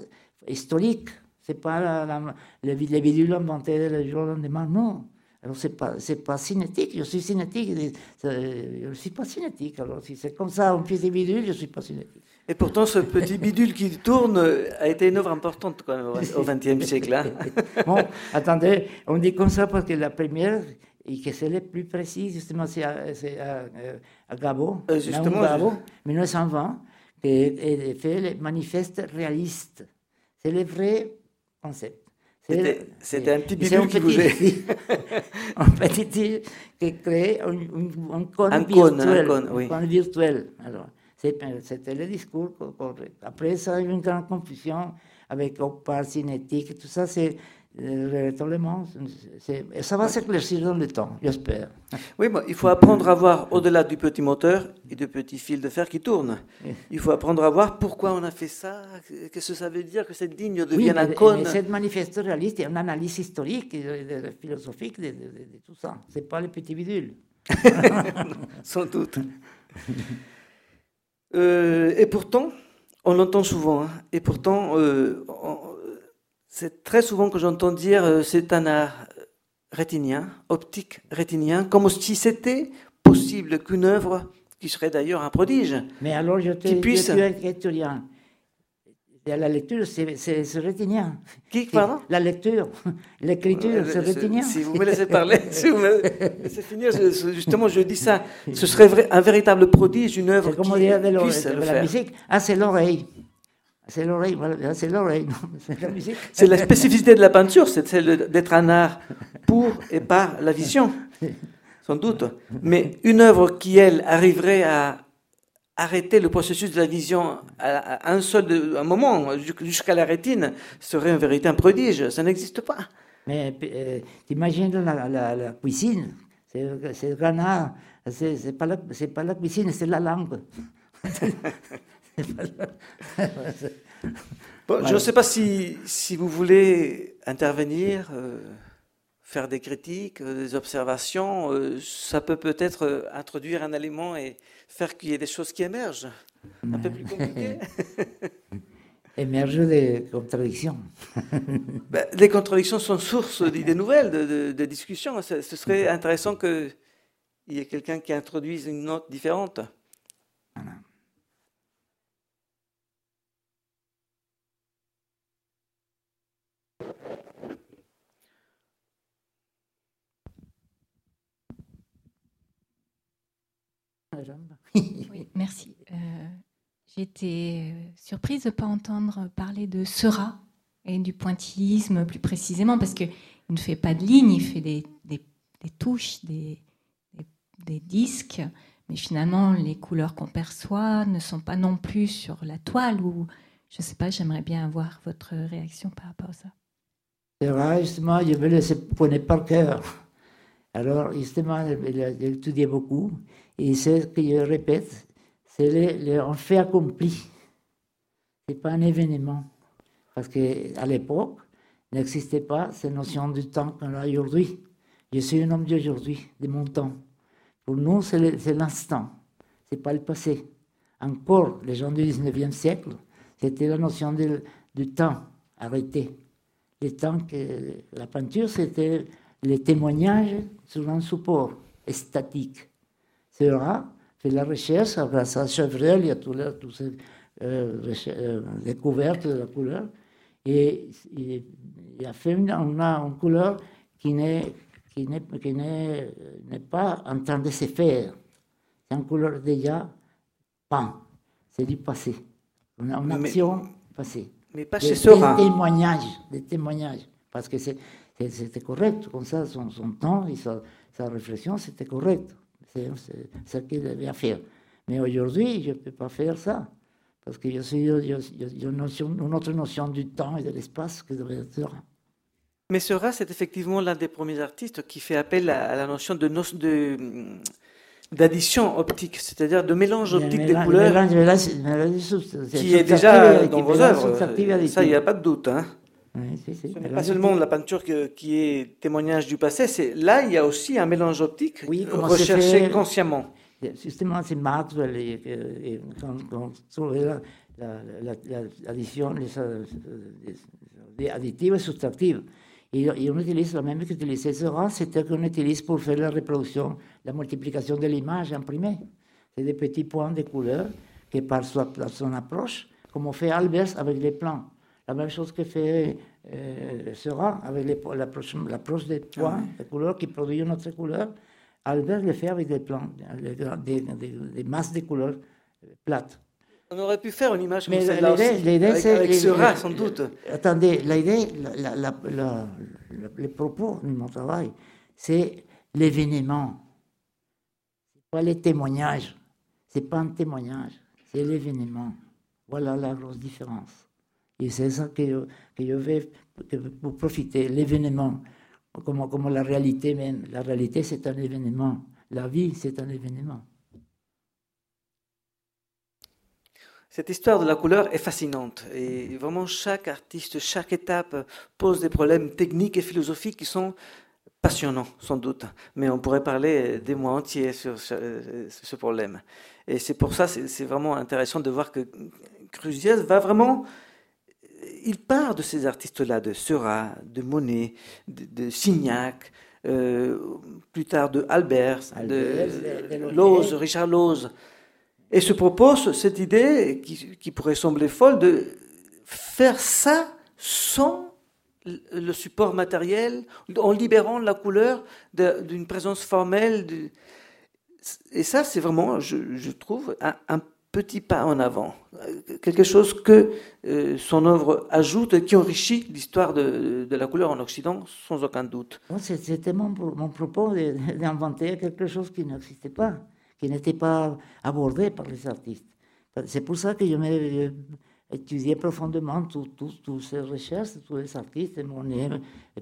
historique. C'est pas la, la- les, les bidules inventés le jour lendemain, non. Alors c'est pas, c'est pas cinétique. Je suis cinétique. c'est- Je ne suis pas cinétique. Alors si c'est comme ça, un petit bidule, je ne suis pas cinétique. Et pourtant, ce petit bidule qui tourne a été une œuvre importante quand même au XXe siècle. hein. Bon, attendez, on dit comme ça parce que la première, et que c'est la plus précise, justement, c'est à, à, euh, à Gabo, Euh, justement, Gabo, 1920, qui fait le manifeste réaliste. C'est le vrai concept. C'est- C'était- un petit bidule qui bougeait. un petit qui crée un, un, un cône Un virtuel. cône, oui. cône virtuel. Alors, c'était le discours correct. Après, ça a eu une grande confusion avec opar cinétique, tout ça, c'est véritablement, c'est- et ça va s'éclaircir dans le temps, j'espère. Oui, il faut apprendre à voir au-delà du petit moteur et du petit fil de fer qui tourne. Il faut apprendre à voir pourquoi on a fait ça, qu'est-ce que ça veut dire que cette ligne Oui, devienne un cône. cette manifeste réaliste, il y a une analyse historique, de- philosophique de, de- de- de tout ça. C'est pas les petits bidules. Sans doute. Euh, et pourtant, on l'entend souvent, hein, et pourtant, euh, on- c'est très souvent que j'entends dire euh, c'est un art rétinien, optique rétinien, comme si c'était possible qu'une œuvre, qui serait d'ailleurs un prodige, Mais alors, je te Qui puisse- je La lecture, c'est c'est- c'est rétinien. qui, pardon? La lecture, l'écriture, c'est Euh, rétinien. Si vous me laissez parler, si vous me laissez finir, je- justement, je dis ça. Ce serait un véritable prodige, une œuvre C'est comme qui on dirait de, puisse de le la faire. musique. Ah, c'est l'oreille. C'est l'oreille, voilà, c'est l'oreille. C'est la spécificité de la peinture, c'est celle d'être un art pour et par la vision, sans doute. Mais une œuvre qui, elle, arriverait à arrêter le processus de la vision à, un seul un moment, jus- jusqu'à la rétine, serait un véritable prodige. Ça n'existe pas. Mais euh, t'imagines la, la, la cuisine, c'est C'est le canard. C'est pas, la, pas la cuisine, c'est la langue. Je ne sais pas si, si, vous voulez intervenir, euh, faire des critiques, euh, des observations. Euh, ça peut peut-être introduire un élément et faire qu'il y ait des choses qui émergent. Un peu plus compliqué. Émergent des contradictions. ben, les contradictions sont source d'idées nouvelles, de, de, discussions. Ce, ce, serait intéressant qu'il y ait quelqu'un qui introduise une note différente. oui, merci. Euh, été euh, surprise de ne pas entendre parler de Seurat et du pointillisme plus précisément, parce qu'il ne fait pas de lignes, il fait des, des, touches, des, des, disques, mais finalement, les couleurs qu'on perçoit ne sont pas non plus sur la toile, ou je ne sais pas, j'aimerais bien avoir votre réaction par rapport à ça. Seurat, justement, je me laissais poigner par cœur. Alors, justement, a étudié beaucoup. Et ce que je répète, c'est un fait accompli. Ce n'est pas un événement. Parce qu'à l'époque, n'existait pas cette notion du temps qu'on a aujourd'hui. Je suis un homme d'aujourd'hui, de mon temps. Pour nous, c'est l'instant, ce n'est pas le passé. Encore, les gens du 19e siècle, c'était la notion du temps arrêté. Le temps que la peinture, c'était les témoignages sur un support statique sera fait la recherche grâce à Chevrel et à toutes ces euh, euh, découvertes de la couleur. Et il a fait une, une couleur qui n'est qui n'est pas en train de se faire. C'est une couleur déjà peinte. C'est du passé. Une, une action passée. Mais pas chez Sora. Des témoignages, des témoignages. Parce que c'était correct, comme ça, son, son temps et sa, sa réflexion, c'était correct. C'est ce qu'il devait faire. Mais aujourd'hui, je ne peux pas faire ça. Parce que je suis une, autre notion du temps et de l'espace que devrait être. Mais Seurat, c'est effectivement l'un des premiers artistes qui fait appel à, la notion de, de d'addition optique, c'est-à-dire de mélange optique des couleurs, qui est déjà dans vos œuvres. Ça, il n'y a pas de doute. Hein. Ce n'est pas seulement la peinture qui est témoignage du passé, c'est là il y a aussi un mélange optique recherché consciemment. Justement, c'est Maxwell et, quand, on l'addition des additives et soustractives. Et, on utilise la même qu'utilisait Seurat, c'était qu'on utilise pour faire la reproduction, la multiplication de l'image imprimée. C'est des petits points de couleur qui, par son approche, comme on fait Albers avec les plans la même chose que fait euh, avec l'approche des points, des couleurs qui produit une autre couleur. Albert le fait avec des plans, des, des, masses de couleurs euh, plates. On aurait pu faire une image comme celle-là avec, avec Sera, sans doute. Attendez, l'idée, les propos de mon travail, c'est l'événement. Ce n'est pas les témoignages. Ce n'est pas un témoignage, c'est l'événement. Voilà la grosse différence. Et c'est ça que je, que je vais pour profiter, l'événement, comme, comme la réalité même. La réalité, c'est un événement. La vie, c'est un événement. Cette histoire de la couleur est fascinante et vraiment chaque artiste, chaque étape pose des problèmes techniques et philosophiques qui sont passionnants sans doute, mais on pourrait parler des mois entiers sur ce, problème. Et c'est pour ça c'est vraiment intéressant de voir que Cruziez va vraiment il part de ces artistes-là, de Seurat, de Monet, de, Signac, euh, plus tard de Albert, de, Lose, Richard Lose, et se propose cette idée qui, pourrait sembler folle de faire ça sans le support matériel, en libérant la couleur d'une présence formelle. Et ça, c'est vraiment, je, trouve, un, petit pas en avant, quelque chose que euh, son œuvre ajoute, qui enrichit l'histoire de, la couleur en Occident, sans aucun doute. C'était mon, mon, propos d'inventer quelque chose qui n'existait pas, qui n'était pas abordé par les artistes. C'est pour ça que je me profondément toutes ces recherches, tous les artistes, Monet,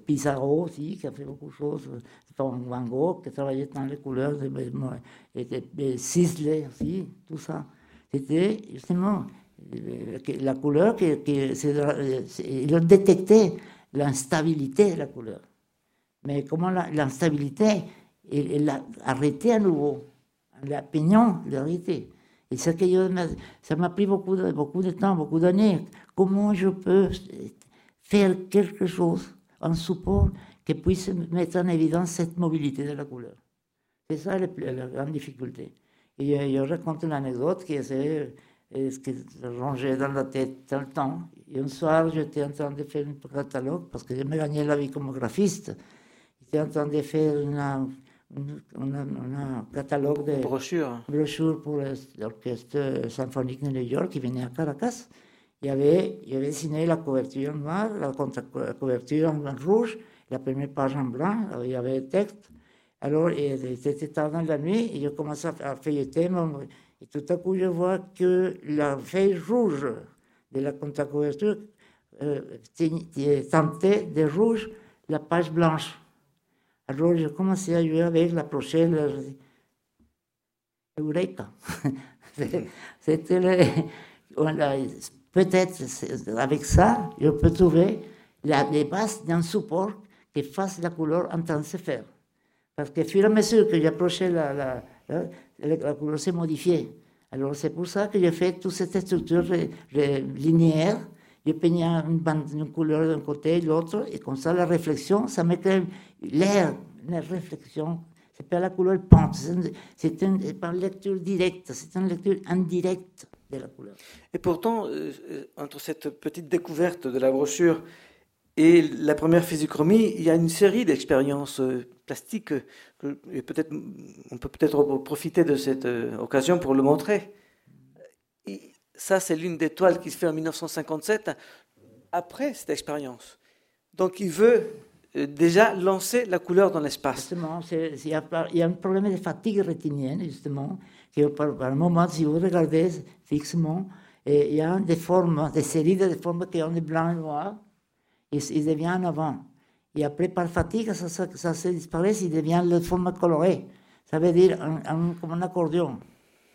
Pissarro aussi, qui a fait beaucoup de choses, Van Gogh, qui travaillait dans les couleurs, et, et, Sisley aussi, tout ça. C'était justement euh, la couleur, qui, il a détecté l'instabilité de la couleur. Mais comment l'instabilité, il l'a arrêté à nouveau, l'opinion l'arrêté. Et ça, que ça m'a pris beaucoup de, beaucoup de temps, beaucoup d'années. Comment je peux faire quelque chose, un support qui puisse mettre en évidence cette mobilité de la couleur? C'est ça la, la, grande difficulté. Et je, raconte une anecdote qui est ce que rangé dans la tête tout le temps. Et un soir, j'étais en train de faire un catalogue parce que je me gagnais la vie comme graphiste. J'étais en train de faire une un catalogue de brochures brochure pour l'orchestre symphonique de New York qui venait à Caracas. Il y avait, il y avait dessiné la couverture en noir, la couverture en rouge, la première page en blanc, il y avait le texte. Alors, c'était tard dans la nuit, et je commence à feuilleter, et tout à coup, je vois que la feuille rouge de la contre-couverture euh, tentait de rouge la page blanche. Alors j'ai commencé à jouer avec la prochaine Eureka. Peut-être avec ça, je peux trouver la, les bases d'un support qui fasse la couleur en train de se faire. Parce que, fur et à mesure que j'approchais la, la, couleur s'est modifiée. Alors, c'est pour ça que j'ai fait toute cette structure linéaire. Je peignais une, bande, une couleur d'un côté et de l'autre, et comme ça, la réflexion, ça l'air, la réflexion. C'est pas la couleur pente, c'est une, lecture directe, c'est une lecture indirecte de la couleur. Et pourtant, euh, euh, entre cette petite découverte de la brochure et la première physichromie, il y a une série d'expériences euh, plastiques. Que, et peut-être, on peut peut-être profiter de cette occasion pour le montrer. Ça, c'est l'une des toiles qui se fait en 1957, après cette expérience. Donc, il veut déjà lancer la couleur dans l'espace. Justement, il y, a un problème de fatigue rétinienne, justement, que par, par moment, si vous regardez fixement, il y a des formes, des séries de formes qui ont des blancs et noirs il, devient en avant. Et après, par fatigue, ça, ça, se disparaît, il devient de forme colorée. Ça veut dire comme un accordéon,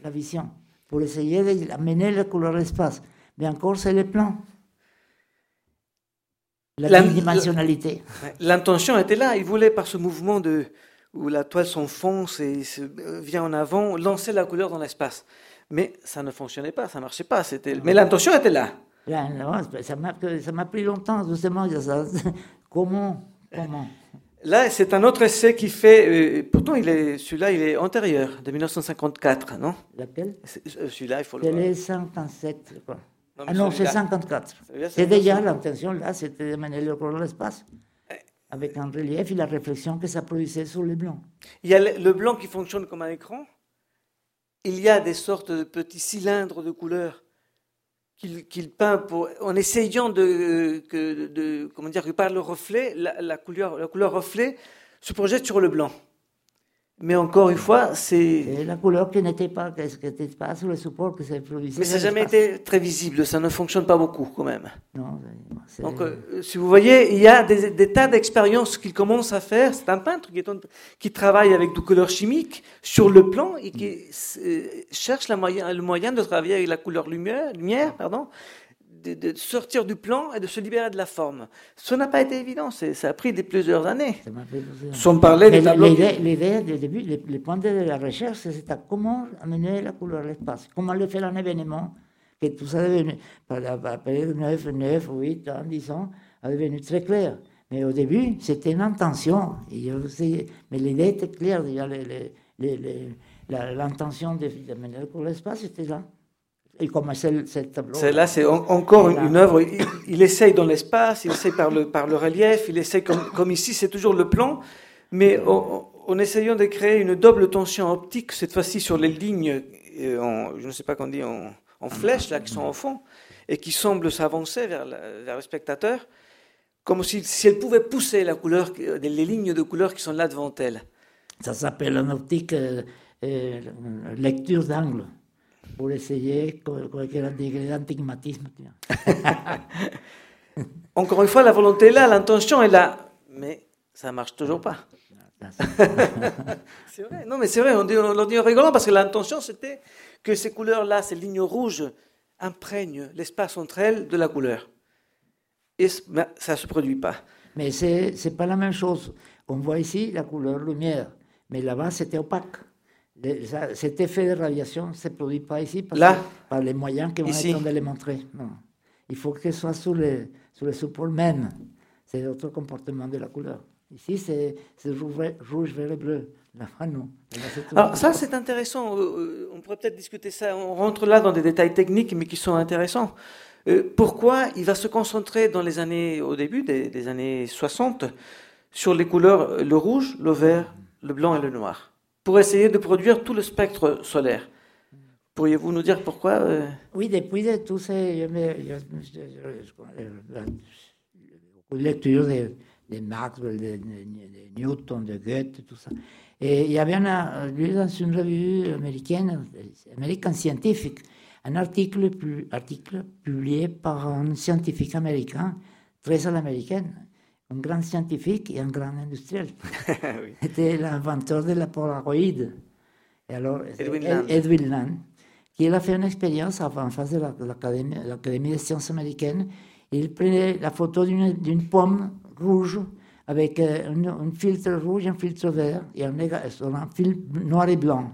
la vision, pour essayer d'amener la couleur à l'espace. Mais encore, c'est le plan. La, dimensionnalité. L'intention était là. Il voulait, par ce mouvement de, où la toile s'enfonce et se, euh, vient en avant, lancer la couleur dans l'espace. Mais ça ne fonctionnait pas, ça ne marchait pas. Mais l'intention était là ça m'a pris longtemps, justement. comment Comment? Là, c'est un autre essai qui fait. Euh, pourtant, il est celui-là, il est antérieur, de 1954, non? Laquelle euh, Celui-là, il faut le voir. C'est 57, quoi? Ah non, c'est 54. C'est déjà l'intention, là, c'était d'amener le corps dans l'espace. Avec un relief et la réflexion que ça produisait sur le blanc. Il y a le blanc qui fonctionne comme un écran. Il y a des sortes de petits cylindres de couleurs qu'il peint pour, en essayant de, que, de, comment dire, que par le reflet, la, couleur, la couleur reflet se projette sur le blanc. Mais encore une fois, c'est. La couleur qui n'était pas, qui n'était pas sur le support que ça produisait. Mais ça n'a jamais été très visible, ça ne fonctionne pas beaucoup quand même. Non, Donc, euh, si vous voyez, il y a des, tas d'expériences qu'il commence à faire. C'est un peintre qui, qui, travaille avec du couleur chimique sur le plan et qui euh, cherche la moyen, le moyen de travailler avec la couleur lumière, lumière pardon, de, sortir du plan et de se libérer de la forme. Ce n'a pas été évident, ça a pris des plusieurs années. Sans parler des tableaux. L'idée, du début, les, points de la recherche, c'était comment amener la couleur à l'espace, comment le faire un événement, que tout ça devenu, après 9, 9, 8 ans, 10 ans, a devenu très clair. Mais au début, c'était une intention. mais l'idée était claire, l'intention d'amener la couleur à l'espace était là. Et comment c'est tableau Là, c'est encore une, œuvre. Il, essaye dans l'espace, il essaye par le, par le relief, il essaye comme, comme ici, c'est toujours le plan, mais en, essayant de créer une double tension optique, cette fois-ci sur les lignes, euh, en, je ne sais pas qu'on dit, en, en flèche, là, qui sont au fond, et qui semblent s'avancer vers, vers, le spectateur, comme si, si elle pouvait pousser la couleur, les lignes de couleur qui sont là devant elle. Ça s'appelle en optique euh, euh, lecture d'angle. Pour essayer cualquier antigmatisme. Encore une fois, la volonté est là, l'intention est là, mais ça marche toujours pas. c'est vrai, non mais c'est vrai, on, dit, on, dit en rigolant parce que l'intention c'était que ces couleurs-là, ces lignes rouges, imprègnent l'espace entre elles de la couleur. Et ça ne se produit pas. Mais ce n'est pas la même chose. On voit ici la couleur lumière, mais là-bas c'était opaque. Cet effet de radiation ne se produit pas ici Là, par les moyens que vous train de les montrer. Non. Il faut que ce soit sur le, sur le support même. C'est l'autre comportement de la couleur. Ici, c'est rouge, rouge, vert et bleu. Là-bas, non. Alors, ça, c'est intéressant. Euh, euh, on pourrait peut-être discuter ça. On rentre là dans des détails techniques, mais qui sont intéressants. Euh, pourquoi il va se concentrer dans les années, au début des, des années 60, sur les couleurs le rouge, le vert, le blanc et le noir? Pour essayer de produire tout le spectre solaire. Pourriez-vous nous dire pourquoi euh? Oui, depuis de tous ces lectures de, de Maxwell, de, Newton, de Goethe, tout ça. Et il y avait lu dans une revue américaine, American Scientific, un article, article publié par un scientifique américain, très à l'américaine, un grand scientifique et un grand industriel. C'était l'inventeur de la Polaroid. Et alors, Edwin Land. qui a fait une expérience en face de l'Académie des sciences américaines. Il prenait la photo d'une pomme rouge avec euh, un, filtre rouge, un filtre vert et un, un film noir et blanc.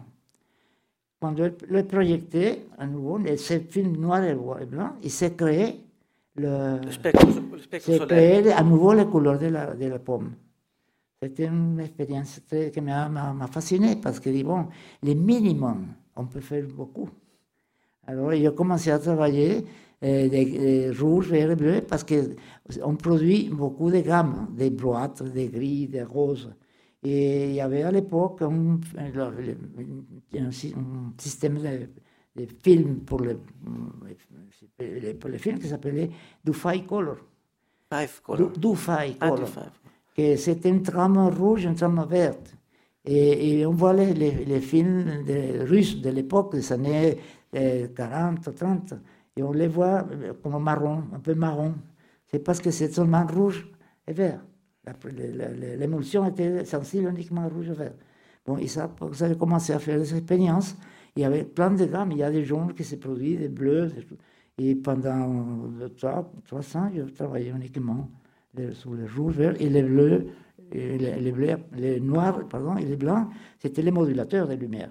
Quand il le projetait à nouveau, ce film noir et blanc, il s'est créé le, le spectre, le spectre à nouveau les couleurs de la, de la pomme. C'était une expérience très, qui m'a fasciné parce que, bon, les minimums, on peut faire beaucoup. Alors, j'ai commencé à travailler euh, des, rouges, verts et bleus parce qu'on produit beaucoup de gammes, des brouâtres, des gris, des roses. Et il y avait à l'époque un, un, système de, de films pour les, pour les films qui s'appelait Du Five Color. Five Color. Du, Five ah, Color. que c'était une trame rouge, une trame verte. Et, on voit les, les, films de, russes de l'époque, des années 40, 30, et on les voit comme marron, un peu marron. C'est parce que c'est seulement rouge et vert. L'émulsion était sensible uniquement rouge et vert. Bon, et ça, ça a commencé à faire des expériences. Il y avait plein de gammes. Il y a des jaunes qui se produisent, des bleus. Et pendant trois, trois ans, je travaillais uniquement sur les rouges, verts et les bleus, et les, bleus, les noirs pardon, et les blancs. C'était les modulateurs de lumière.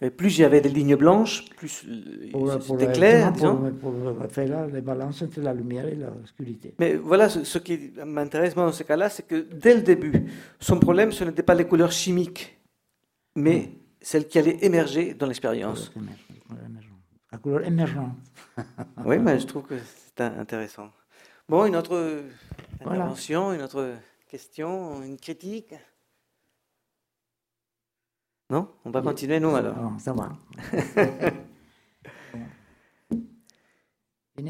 Et plus il y avait des lignes blanches, plus euh, c'était clair. Pour, pour, faire la, les balances entre la lumière et l'obscurité. Mais voilà, ce, ce qui m'intéresse dans ce cas-là, c'est que dès le début, son problème, ce n'était pas les couleurs chimiques, mais celles qui allaient émerger dans l'expérience. La couleur émergente. oui, mais je trouve que c'est intéressant. Bon, une autre intervention, une autre question, une critique? Non? On va continuer, nous, alors. ça va.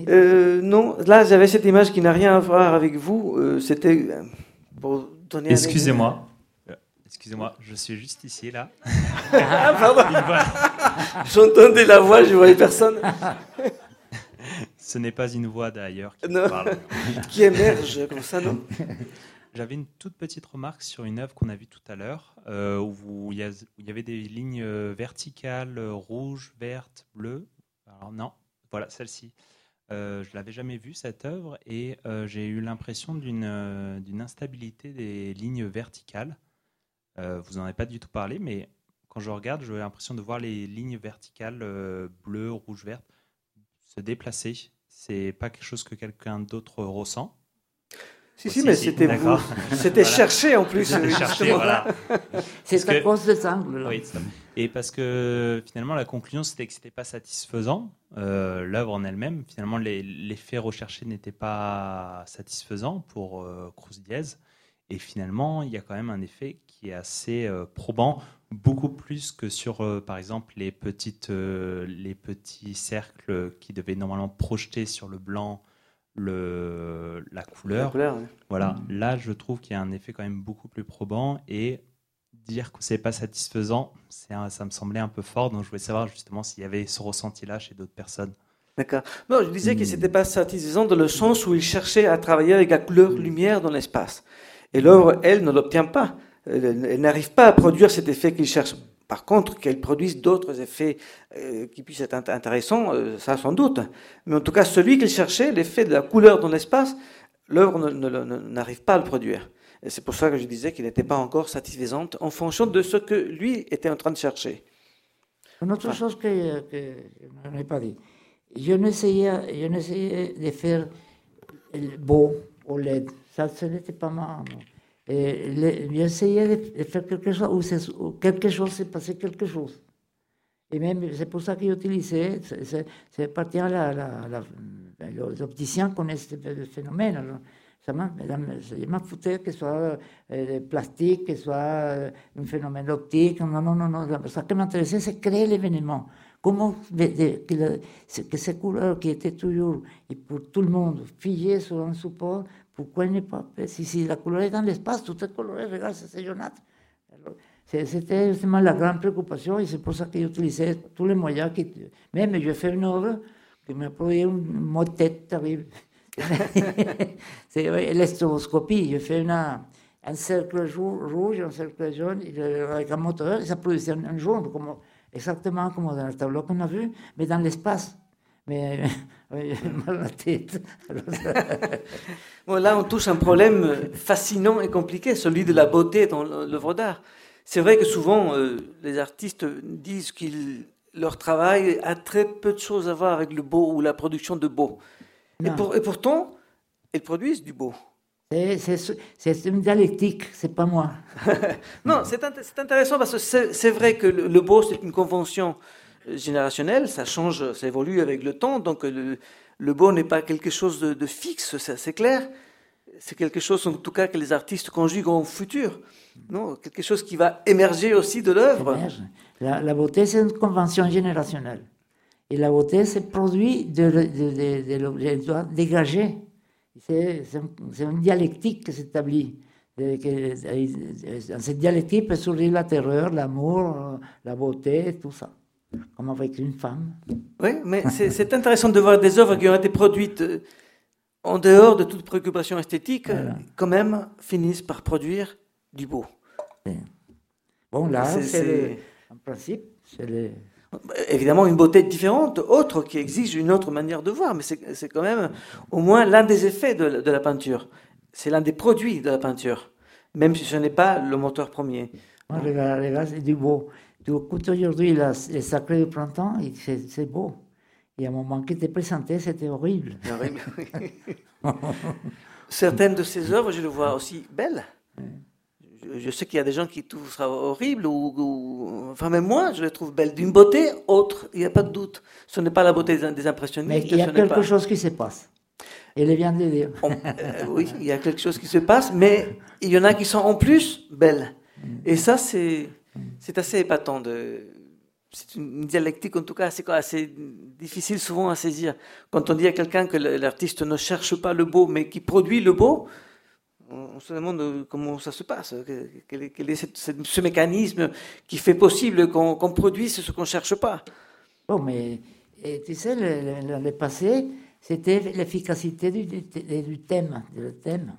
euh, non, là, j'avais cette image qui n'a rien à voir avec vous. Euh, c'était pour donner Excusez-moi. Excusez-moi, je suis juste ici, là. ah, pardon. J'entendais la voix, je ne voyais personne. Ce n'est pas une voix d'ailleurs qui, qui émerge comme ça, non J'avais une toute petite remarque sur une œuvre qu'on a vue tout à l'heure, euh, où, il y avait des lignes euh, verticales, euh, rouges, vertes, bleues. Alors non, voilà, celle-ci. Euh, je l'avais jamais vue cette œuvre et j'ai eu l'impression d'une instabilité des lignes verticales. Vous n'en avez pas du tout parlé, mais quand je regarde, j'ai l'impression de voir les lignes verticales euh, bleues, rouges, vertes se déplacer. C'est pas quelque chose que quelqu'un d'autre ressent. Si, si, mais c'était vous. C'était cherché en plus. Voilà. C'est à cause de ça. Oui, et parce que finalement, la conclusion, c'était que c'était pas satisfaisant. Euh, L'œuvre en elle-même, finalement, les, faits recherchés n'étaient pas satisfaisants pour euh, Cruz Diaz. Et finalement, il y a quand même un effet qui est assez euh, probant, beaucoup plus que sur, euh, par exemple, les, petites, euh, les petits cercles qui devaient normalement projeter sur le blanc le, la couleur. La couleur Voilà, là, je trouve qu'il y a un effet quand même beaucoup plus probant et dire que c'est pas satisfaisant, un, ça me semblait un peu fort. Donc je voulais savoir justement s'il y avait ce ressenti-là chez d'autres personnes. D'accord. Non, je disais que hmm. c'était pas satisfaisant dans le sens où il cherchait à travailler avec la couleur lumière dans l'espace. Et l'œuvre, elle, ne l'obtient pas. Elle, n'arrive pas à produire cet effet qu'il cherche. Par contre, qu'elle produise d'autres effets euh, qui puissent être intéressants, euh, ça sans doute. Mais en tout cas, celui qu'il cherchait, l'effet de la couleur dans l'espace, l'œuvre n'arrive pas à le produire. Et c'est pour ça que je disais qu'il n'était pas encore satisfaisante en fonction de ce que lui était en train de chercher. Une autre chose que, que je n'ai pas dit. Je n'essayais, de faire beau au LED. Ça, ce n'était pas mal. J'essayais de faire quelque chose où, quelque chose s'est passé quelque chose. Et même, c'est pour ça que j'utilisais, c'est partir à la, la, la, les opticiens connaissent ce phénomène. Ça m'a foutu que ce soit euh, plastique, que ce soit un phénomène optique. Non, non, non, non. Ce qui m'intéressait, c'est créer l'événement. Comment que, ces couleurs qui étaient toujours, et pour tout le monde, figées sur un support, pourquoi n'est pas si, si la couleur est dans l'espace, tout est coloré, regarde, c'est jaunâtre. C'était justement la grande préoccupation et c'est pour ça que j'utilisais tous les moyens. Qui, même j'ai fait une œuvre qui m'a produit une motette terrible. c'est l'estroboscopie. J'ai fait une, un cercle rouge, un cercle jaune avec un moteur et ça produisait un, jaune, comme, exactement comme dans le tableau qu'on a vu, mais dans l'espace. Mais mal la tête. bon, là, on touche un problème fascinant et compliqué, celui de la beauté dans l'œuvre d'art. C'est vrai que souvent, euh, les artistes disent que leur travail a très peu de choses à voir avec le beau ou la production de beau. Et, et, pourtant, ils produisent du beau. C'est une dialectique, c'est pas moi. non, c'est intéressant parce que c'est vrai que le, beau, c'est une convention euh, générationnelle, ça change, ça évolue avec le temps, donc le, le beau n'est pas quelque chose de, fixe, c'est clair. C'est quelque chose, en tout cas, que les artistes conjuguent au futur non, quelque chose qui va émerger aussi de l'œuvre. La, beauté, c'est une convention générationnelle. Et la beauté, c'est produit de, l'objet dégagé. C'est une dialectique qui s'établit. Dans cette dialectique peut surgir la terreur, l'amour, la beauté, tout ça. Comme avec une femme. Oui, mais c'est intéressant de voir des œuvres qui ont été produites euh, en dehors de toute préoccupation esthétique, quand même finissent par produire du beau. Bon, là, c'est en principe, c'est Évidemment, une beauté différente, autre, qui exige une autre manière de voir, mais c'est quand même au moins l'un des effets de, la peinture. C'est l'un des produits de la peinture, même si ce n'est pas le moteur premier. regarde, c'est du beau. Tu écoutes aujourd'hui les sacrés du printemps, c'est beau. Il y a un moment qui était présenté, c'était horrible. horrible. Certaines de ces œuvres, je les vois aussi belles je sais qu'il y a des gens qui trouvent ça horrible, ou, enfin même moi, je les trouve belles. D'une beauté autre, il n'y a pas de doute. Ce n'est pas la beauté des, impressionnistes. Mais il y a quelque chose qui se passe. Il vient de dire. Euh, oui, il y a quelque chose qui se passe, mais il y en a qui sont en plus belles. Et ça, c'est assez épatant. C'est une dialectique, en tout cas, assez, difficile souvent à saisir. Quand on dit à quelqu'un que l'artiste ne cherche pas le beau, mais qui produit le beau, on se demande euh, comment ça se passe, quel est, ce, mécanisme qui fait possible qu'on produise ce qu'on ne cherche pas. Bon, mais tu sais, le, passé, c'était l'efficacité du, thème, thème.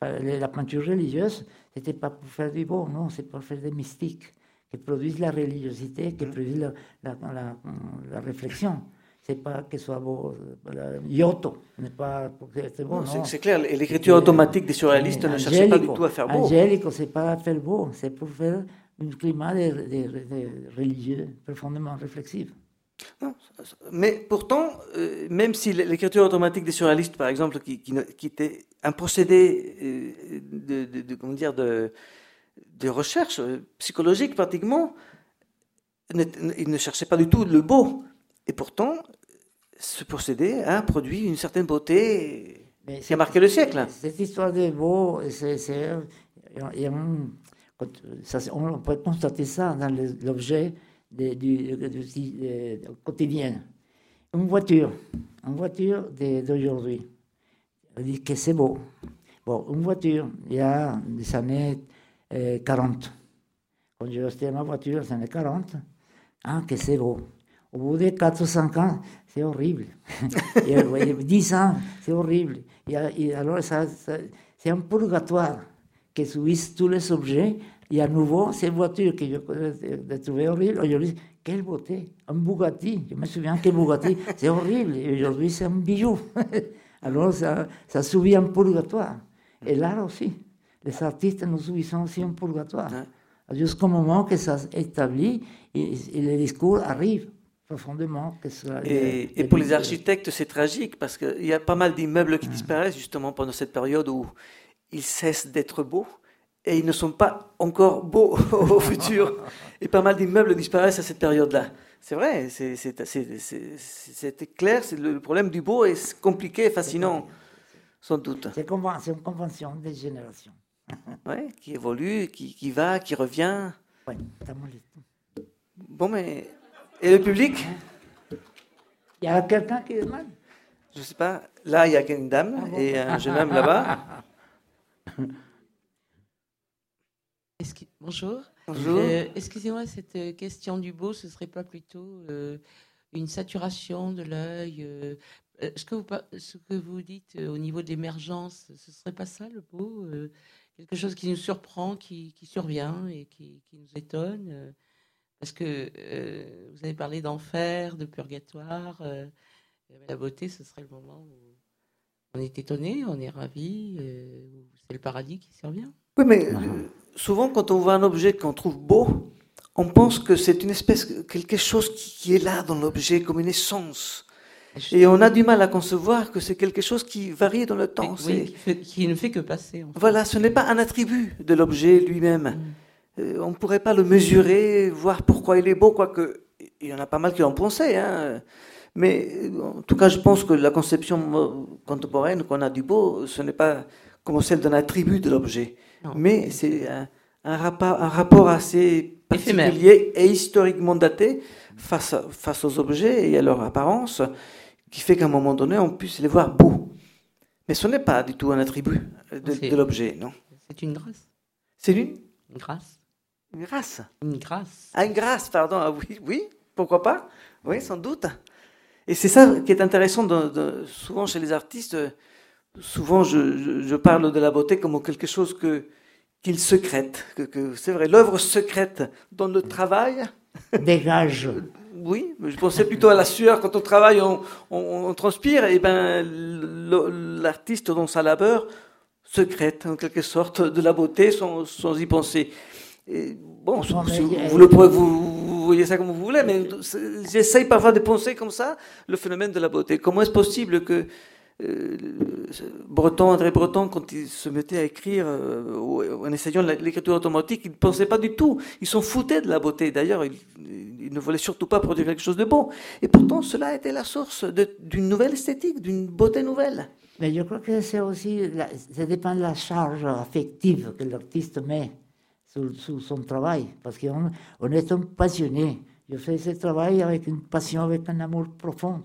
La peinture religieuse, c'était pas pour faire du beau, non, c'est pour faire des mystiques, qui produisent la religiosité, qui mmh. produisent la, la réflexion c'est pas que soit beau. Yoto n'est pas c'est bon. C'est clair, l'écriture automatique des surréalistes ne cherche pas du tout à faire beau. Angélico, c'est pas faire beau, c'est pour faire un climat de, religieux profondément réflexif. mais pourtant, euh, même si l'écriture automatique des surréalistes, par exemple, qui, qui, était un procédé euh, de, de, comment dire, de, de recherche euh, psychologique pratiquement, il ne cherchait pas du tout le beau. Et pourtant, ce procédé a produit une certaine beauté qui a marqué le siècle. Cette histoire de beau, on peut constater ça dans l'objet du, quotidien. Une voiture, une voiture d'aujourd'hui, on dit que c'est beau. Bon, une voiture, il y a des années 40. quand j'ai acheté ma voiture les années 40, ah, que c'est beau. Au bout de 4 ou 5 ans, c'est horrible. et, ouais, 10 ans, c'est horrible. Et, alors, ça, c'est un purgatoire que subissent tous les objets. Et à nouveau, ces voitures que je trouvais horribles, aujourd'hui, quelle beauté, un Bugatti. Je me souviens que Bugatti, c'est horrible. Et aujourd'hui, c'est un bijou. alors, ça, ça subit un purgatoire. Et l'art aussi. Les artistes, nous subissons aussi un purgatoire. Jusqu'au moment que ça s'établit et, et le discours arrive profondément. Que et, et, pour les architectes, c'est tragique parce qu'il y a pas mal d'immeubles qui disparaissent justement pendant cette période où ils cessent d'être beaux et ils ne sont pas encore beaux au futur. Et pas mal d'immeubles disparaissent à cette période-là. C'est vrai, c'était clair, c'est le problème du beau est compliqué fascinant, sans doute. C'est une convention des générations. Oui, qui évolue, qui, qui, va, qui revient. Oui, Bon, mais. Et le public? Il y a quelqu'un qui demande Je ne sais pas. Là, il y a une dame ah bon? et un jeune homme là-bas. Bonjour. Bonjour. Euh, Excusez-moi, cette question du beau, ce serait pas plutôt euh, une saturation de l'œil euh, ce, que vous, ce que vous dites au niveau de l'émergence, ce serait pas ça le beau Quelque chose qui nous surprend, qui, qui survient et qui, qui, nous étonne Parce que vous avez parlé d'enfer, de purgatoire. la beauté, ce serait le moment où on est étonné, on est ravi, c'est le paradis qui survient. Oui, mais souvent, quand on voit un objet qu'on trouve beau, on pense que c'est une espèce, quelque chose qui est là dans l'objet, comme une essence. Et on a du mal à concevoir que c'est quelque chose qui varie dans le temps. Oui, qui, ne fait que passer. En fait. Voilà, ce n'est pas un attribut de l'objet lui-même. Mm. Euh, on ne pourrait pas le mesurer, voir pourquoi il est beau, quoique il y en a pas mal qui l'ont pensé. Hein. Mais en tout cas, je pense que la conception contemporaine qu'on a du beau, ce n'est pas comme celle d'un attribut de l'objet. Mais c'est un, un, rapport, un rapport assez particulier et historiquement daté face, face aux objets et à leur apparence qui fait qu'à un moment donné, on puisse les voir beaux. Mais ce n'est pas du tout un attribut de, l'objet, non C'est une grâce. C'est une Une grâce. Une grâce Une grâce. Ah, une grâce, pardon. Ah, oui, oui, pourquoi pas Oui, sans doute. Et c'est ça qui est intéressant de, souvent chez les artistes souvent je, je, parle de la beauté comme quelque chose que qu'il secrète, que, que c'est vrai, l'œuvre secrète dans le travail. Dégage. oui, je pensais plutôt à la sueur quand on travaille, on, on, transpire, et ben l'artiste dans sa labeur secrète en quelque sorte de la beauté sans, sans y penser. Et bon, vous, vous, le, vous, vous, voyez ça comme vous voulez, mais j'essaye parfois de penser comme ça le phénomène de la beauté. Comment est-ce possible que euh, Breton, André Breton, quand il se mettait à écrire euh, en essayant l'écriture automatique, il ne pensait pas du tout. Ils s'en foutaient de la beauté. D'ailleurs, ils, ne voulaient surtout pas produire quelque chose de bon. Et pourtant, cela a été la source d'une nouvelle esthétique, d'une beauté nouvelle. Mais je crois que c'est aussi, ça dépend de la charge affective que l'artiste met sur, son travail. Parce qu'on on est un passionné. Je fais ce travail avec une passion, avec un amour profond.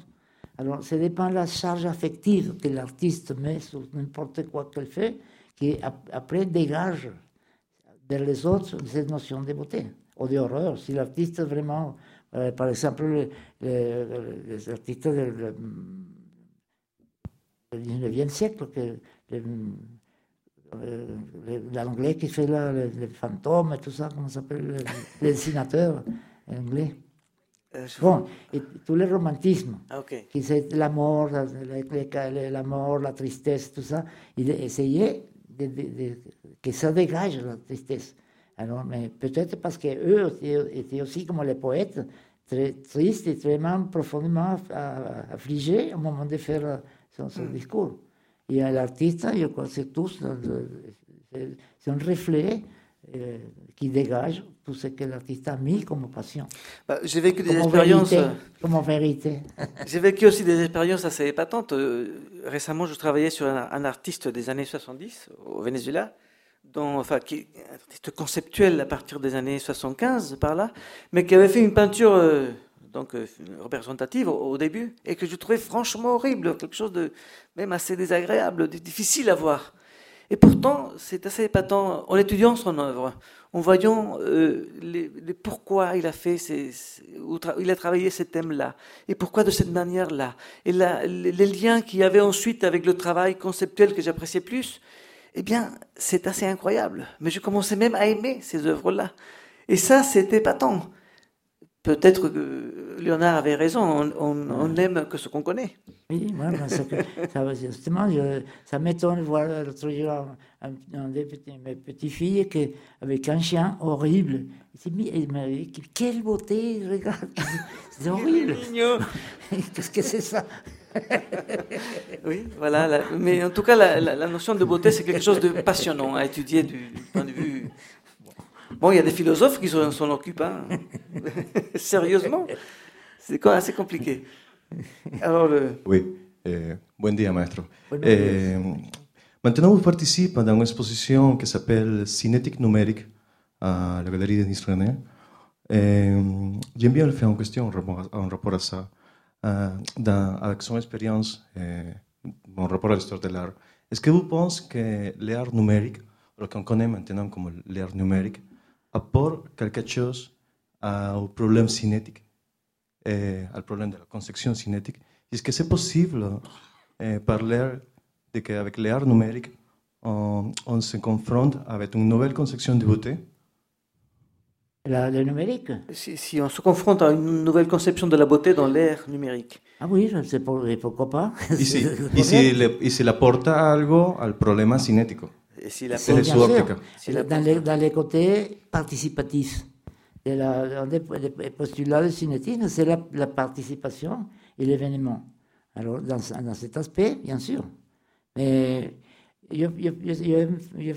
Alors, ça dépend de la charge affective que l'artiste met sur n'importe quoi qu'elle fait, qui après dégage vers les autres cette notion de beauté ou d'horreur. Si l'artiste vraiment, euh, par exemple, les, artistes du 19e siècle, euh, l'anglais qui fait là, les, fantômes et tout ça, comment s'appelle, les dessinateurs anglais. Euh, bon, et tout le romantisme, okay. qui c'est la mort, la, mort, la tristesse, tout ça, il essayait de, de, de, que ça dégage la tristesse. Alors, mais peut-être parce qu'eux étaient aussi comme les poètes, très tristes et vraiment profondément affligés au moment de faire son, son mm. discours. Et l'artiste, je crois que c'est tous, c'est un reflet euh, qui dégage tout ce que l'artiste a mis comme passion. Bah, j'ai vécu des expériences. Vérité, comme vérité. j'ai vécu aussi des expériences assez épatantes. Euh, récemment, je travaillais sur un, artiste des années 70 au Venezuela, dont, enfin, qui un artiste conceptuel à partir des années 75 par là, mais qui avait fait une peinture. Euh, donc représentative au, début, et que je trouvais franchement horrible, quelque chose de même assez désagréable, difficile à voir. Et pourtant, c'est assez épatant. En étudiant son œuvre, en voyant euh, les, pourquoi il a fait, il a travaillé ces thèmes-là, et pourquoi de cette manière-là, et les liens qu'il y avait ensuite avec le travail conceptuel que j'appréciais plus, eh bien, c'est assez incroyable. Mais je commençais même à aimer ces œuvres-là. Et ça, c'était pas tant. Peut-être que Léonard avait raison, on, n'aime que ce qu'on connaît. Oui, moi, ça, ça, justement, ça m'étonne de voir l'autre jour un, un, des mes petites filles qui, avec un chien horrible. Il m'a dit, quelle beauté, regarde, c'est horrible. Qu'est-ce que c'est ça? Oui, voilà. mais en tout cas, la, la notion de beauté, c'est quelque chose de passionnant à étudier du point de vue Bon, il y a des philosophes qui s'en occupent, hein. sérieusement. C'est assez compliqué. Alors, le... Oui, eh, buen día, maestro. Eh, maintenant, vous participez dans une exposition qui s'appelle Cinétique numérique à la Galerie de Nice René. Eh, J'aime bien le faire en question en rapport à ça, euh, dans, avec son expérience eh, en rapport à l'histoire de l'art. Est-ce que vous pensez que l'art numérique, ce qu'on connaît maintenant comme l'art numérique, apporte quelque chose au problème cinétique, et au problème de la conception cinétique. Est-ce que c'est possible de parler de qu'avec l'art numérique, on, on, se confronte avec une nouvelle conception de beauté la, le numérique si, si, on se confronte à une nouvelle conception de la beauté dans l'ère numérique. Ah oui, je sais pas, pourquoi pas. ¿Y si, y si, le, y si le aporta algo al problema cinético? Et si la dans, les, dans les côtés participatifs. Et la, des postulats du cinétisme, c'est la, la, participation et l'événement. Alors, dans, dans, cet aspect, bien sûr. Mais je, je, je,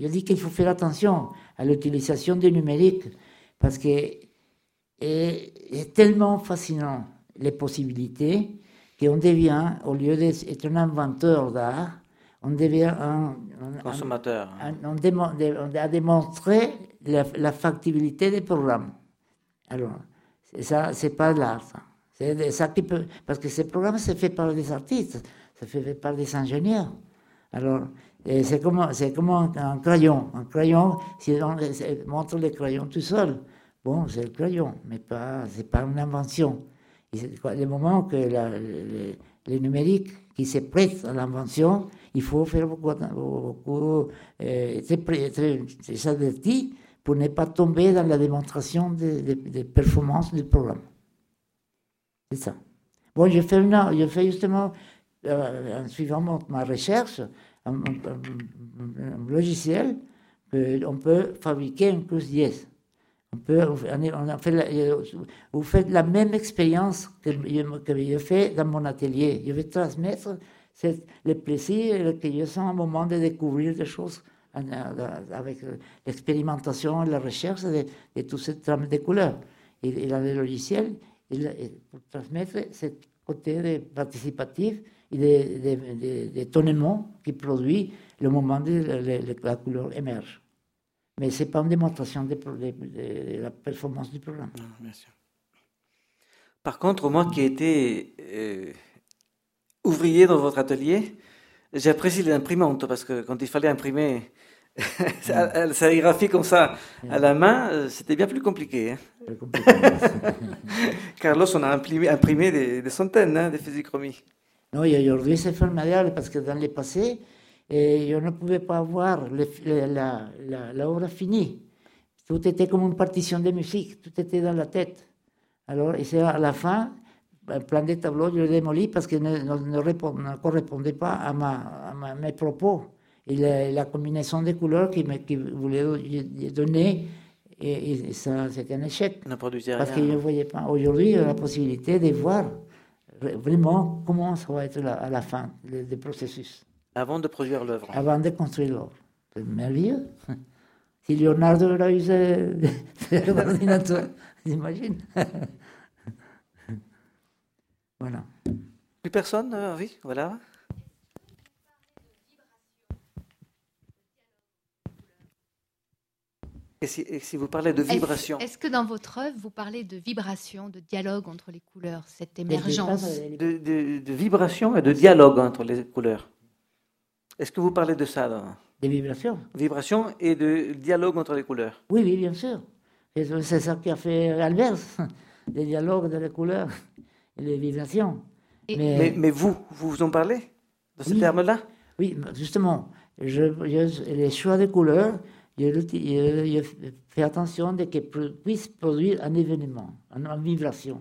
je dis qu'il faut faire attention à l'utilisation du numérique parce que c'est tellement fascinant les possibilités qu'on devient, au lieu d'être un inventeur d'art, on devient un, consommateur. on, a démontré la, factibilité des programmes. Alors, ça, c'est pas de l'art. C'est ça qui peut, parce que ces programmes, c'est fait par des artistes, c'est fait par des ingénieurs. Alors, c'est comme, c'est comme un, crayon. Un crayon, si on montre le crayon tout seul, bon, c'est le crayon, mais pas, c'est pas une invention. Et le moment que la, les numériques qui se prêtent à l'invention, faut faire beaucoup, beaucoup euh, s'avertir pour ne pas tomber dans la démonstration des de, performances du programme. C'est ça. Bon, je fais, une, je fais justement, en suivant ma recherche, un, logiciel qu'on peut fabriquer un plus 10. On peut, on a fait vous faites la même expérience que, que je fais dans mon atelier. Je vais transmettre c'est le plaisir que je sens au moment de découvrir des choses avec l'expérimentation et la recherche de, de toutes ces de couleurs. Et, dans le logiciel, pour transmettre ce côté de participatif et d'étonnement qui produit le moment où la couleur émerge. Mais ce n'est pas une démonstration de, la performance du programme. sûr. Par contre, moi qui étais euh, ouvrier dans votre atelier, j'apprécie l'imprimante parce que quand il fallait imprimer sa sérigraphie comme ça à la main, euh, c'était bien plus compliqué. Hein. Carlos, on a imprimé, imprimé des, centaines hein, de physichromies. Non, aujourd'hui c'est formidable parce que dans le passé, et je ne pouvais pas voir l'œuvre finie. Tout était comme une partition de musique, tout était dans la tête. Alors, et c'est à la fin, le plan de tableau, je l'ai démoli parce qu'il ne, ne, correspondait pas à, ma, à mes propos. Et la, combinaison de couleurs qu'il voulait donner, et, ça, c'était un échec. Parce qu'il ne voyait pas. Aujourd'hui, il a la possibilité de voir vraiment comment ça va être à la fin du processus. Avant de produire l'œuvre. Avant de construire l'œuvre. C'est merveilleux. Si Leonardo aurait usé l'ordinateur, j'imagine. Voilà. Plus personne euh, Oui, voilà. Et si, et si, vous parlez de vibration? Est-ce que dans votre œuvre, vous parlez de vibration, de dialogue entre les couleurs, cette émergence? de, de, de, vibration et de dialogue entre les couleurs. Est-ce que vous parlez de ça Des vibrations. Vibrations et de dialogue entre les couleurs. Oui, oui, bien sûr. C'est ça qui a fait Albert, les dialogues de les couleurs les vibrations. mais, mais, vous, vous vous en parlez de ces termes-là Oui, justement. Je, les choix de couleurs, je, je, fais attention de qu'ils puissent produire un événement, une, vibration,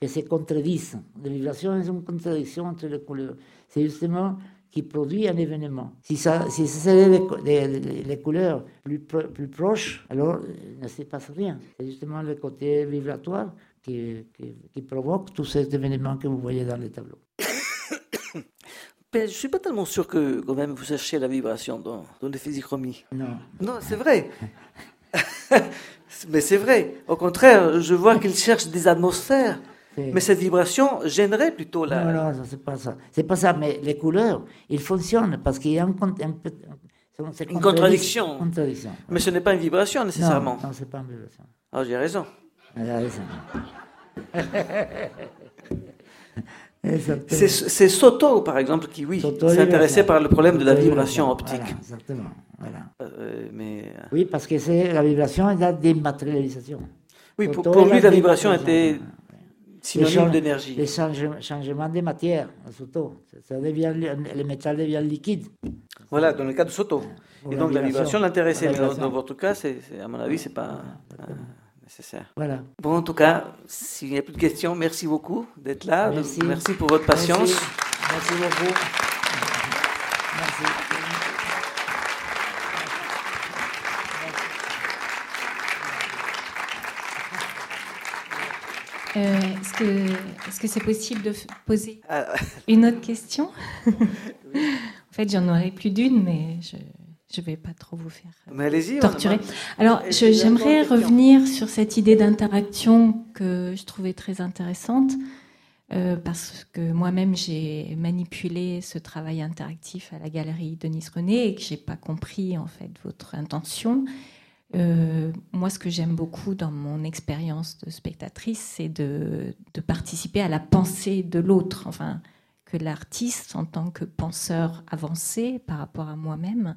que se contredisent. La vibration est une contradiction entre les couleurs. C'est justement qui produit un événement. Si, ça, si c'est les, les, couleurs plus, plus proches, alors il ne se passe rien. C'est justement le côté vibratoire qui, qui, qui provoque tous ces événements que vous voyez dans les tableaux. je ne suis pas tellement sûr que quand même vous cherchez la vibration dans, dans les physichromies. Non. Non, c'est vrai. Mais c'est vrai. Au contraire, je vois qu'ils cherchent des atmosphères. Mais cette vibration gênerait plutôt la. Non, non, c'est pas ça. C'est pas ça. Mais les couleurs, ils fonctionnent parce qu'il y a un, une contradiction. Mais ce n'est pas une vibration nécessairement. Non, non c'est pas une vibration. Ah, j'ai raison. C'est Soto, par exemple, qui, oui, s'intéressait par le problème de la vibration optique. exactement. Voilà. Euh, mais... Euh, oui, parce que c'est la vibration est la dématérialisation. Oui, pour, lui, la vibration était synonyme d'énergie. Les changements de matière, Soto. Ça devient, le métal devient liquide. Voilà, dans le cas de Soto. Et donc la vibration l'intéressait. Mais dans, votre cas, à mon avis, c'est pas nécessaire. Voilà. Bon, en tout cas, s'il n'y a plus de questions, merci beaucoup d'être là. Merci. merci. pour votre patience. Merci, beaucoup. Merci. Euh, est-ce que c'est possible de poser ah. une autre question? En fait, j'en aurais plus d'une, mais je je ne vais pas trop vous faire euh, torturer. Alors, j'aimerais revenir sur cette idée d'interaction que je trouvais très intéressante, euh, parce que moi-même, j'ai manipulé ce travail interactif à la galerie Denis René et que je n'ai pas compris, en fait, votre intention. Euh, moi, ce que j'aime beaucoup dans mon expérience de spectatrice, c'est de, de, participer à la pensée de l'autre. Enfin, que l'artiste, en tant que penseur avancé par rapport à moi-même,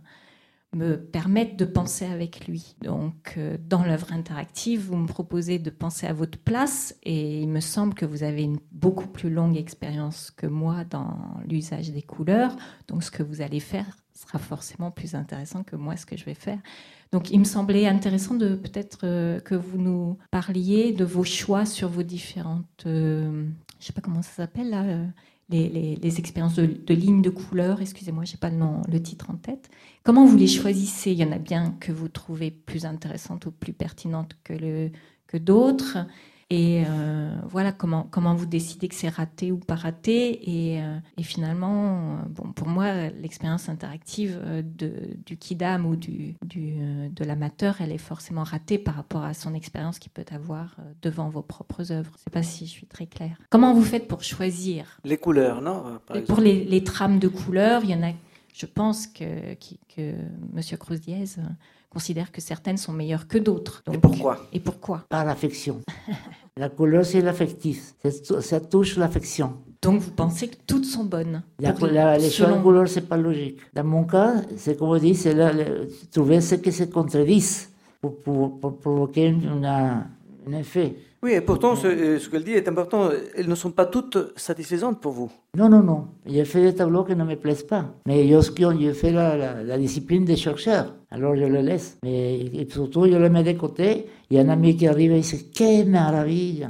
me permettre de penser avec lui. Donc, euh, dans l'œuvre interactive, vous me proposez de penser à votre place et il me semble que vous avez une beaucoup plus longue expérience que moi dans l'usage des couleurs. Donc, ce que vous allez faire sera forcément plus intéressant que moi, ce que je vais faire. Donc, il me semblait intéressant de peut-être euh, que vous nous parliez de vos choix sur vos différentes, euh, je sais pas comment ça s'appelle là, les, expériences de, lignes de couleurs, excusez-moi, je n'ai pas le, nom, le titre en tête. Comment vous les choisissez? Il y en a bien que vous trouvez plus intéressantes ou plus pertinentes que, que d'autres. Et euh, voilà comment, comment vous décidez que c'est raté ou pas raté. Et, euh, et finalement, euh, bon, pour moi, l'expérience interactive de, du kidam ou du, du de l'amateur, elle est forcément ratée par rapport à son expérience qu'il peut avoir devant vos propres œuvres. Je ne sais pas si je suis très claire. Comment vous faites pour choisir? Les couleurs, non Pour les, les, trames de couleurs, il y en a, je pense que, que, M. Cruz-Diez considère que certaines sont meilleures que d'autres. Et pourquoi? Et pourquoi? Par l'affection. la couleur, c'est l'affectif. Ça touche l'affection. Donc vous pensez que toutes sont bonnes la, Les choix de couleurs, c'est pas logique. Dans mon cas, c'est comme on dit, c'est trouver ce qui se contredisent pour, pour, pour provoquer un effet. Oui, et pourtant, ce, ce qu'elle dit est important. Elles ne sont pas toutes satisfaisantes pour vous. Non, non, non. J'ai fait des tableaux qui ne me plaisent pas. Mais j'ai fait la, la, discipline des chercheurs. Alors je le laisse. Mais surtout, je le mets de côté. Il y a un ami qui arrive et il dit Quelle maraville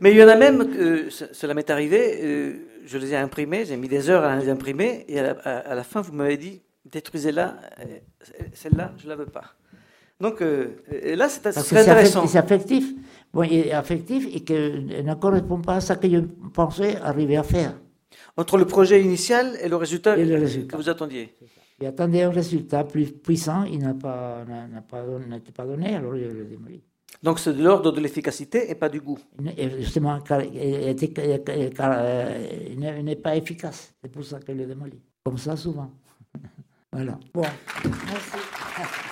Mais il y en a même, cela m'est arrivé, euh, je les ai imprimés, j'ai mis des heures à les imprimer, et à la, à la fin, vous m'avez dit Détruisez-la, celle-là, je ne la veux pas. Donc euh, là, c'est intéressant. C'est affectif. Bon, et affectif et qui ne correspond pas à ce que je pensais arriver à faire. Entre le projet initial et le résultat, que vous attendiez J'attendais un résultat plus puissant, il n'a pas, pas, pas donné, alors je l'ai démoli. Donc c'est de l'ordre de l'efficacité et pas du goût. Justement, il n'est pas efficace. C'est pour ça que je démoli. Comme ça, souvent. voilà. Bon, merci.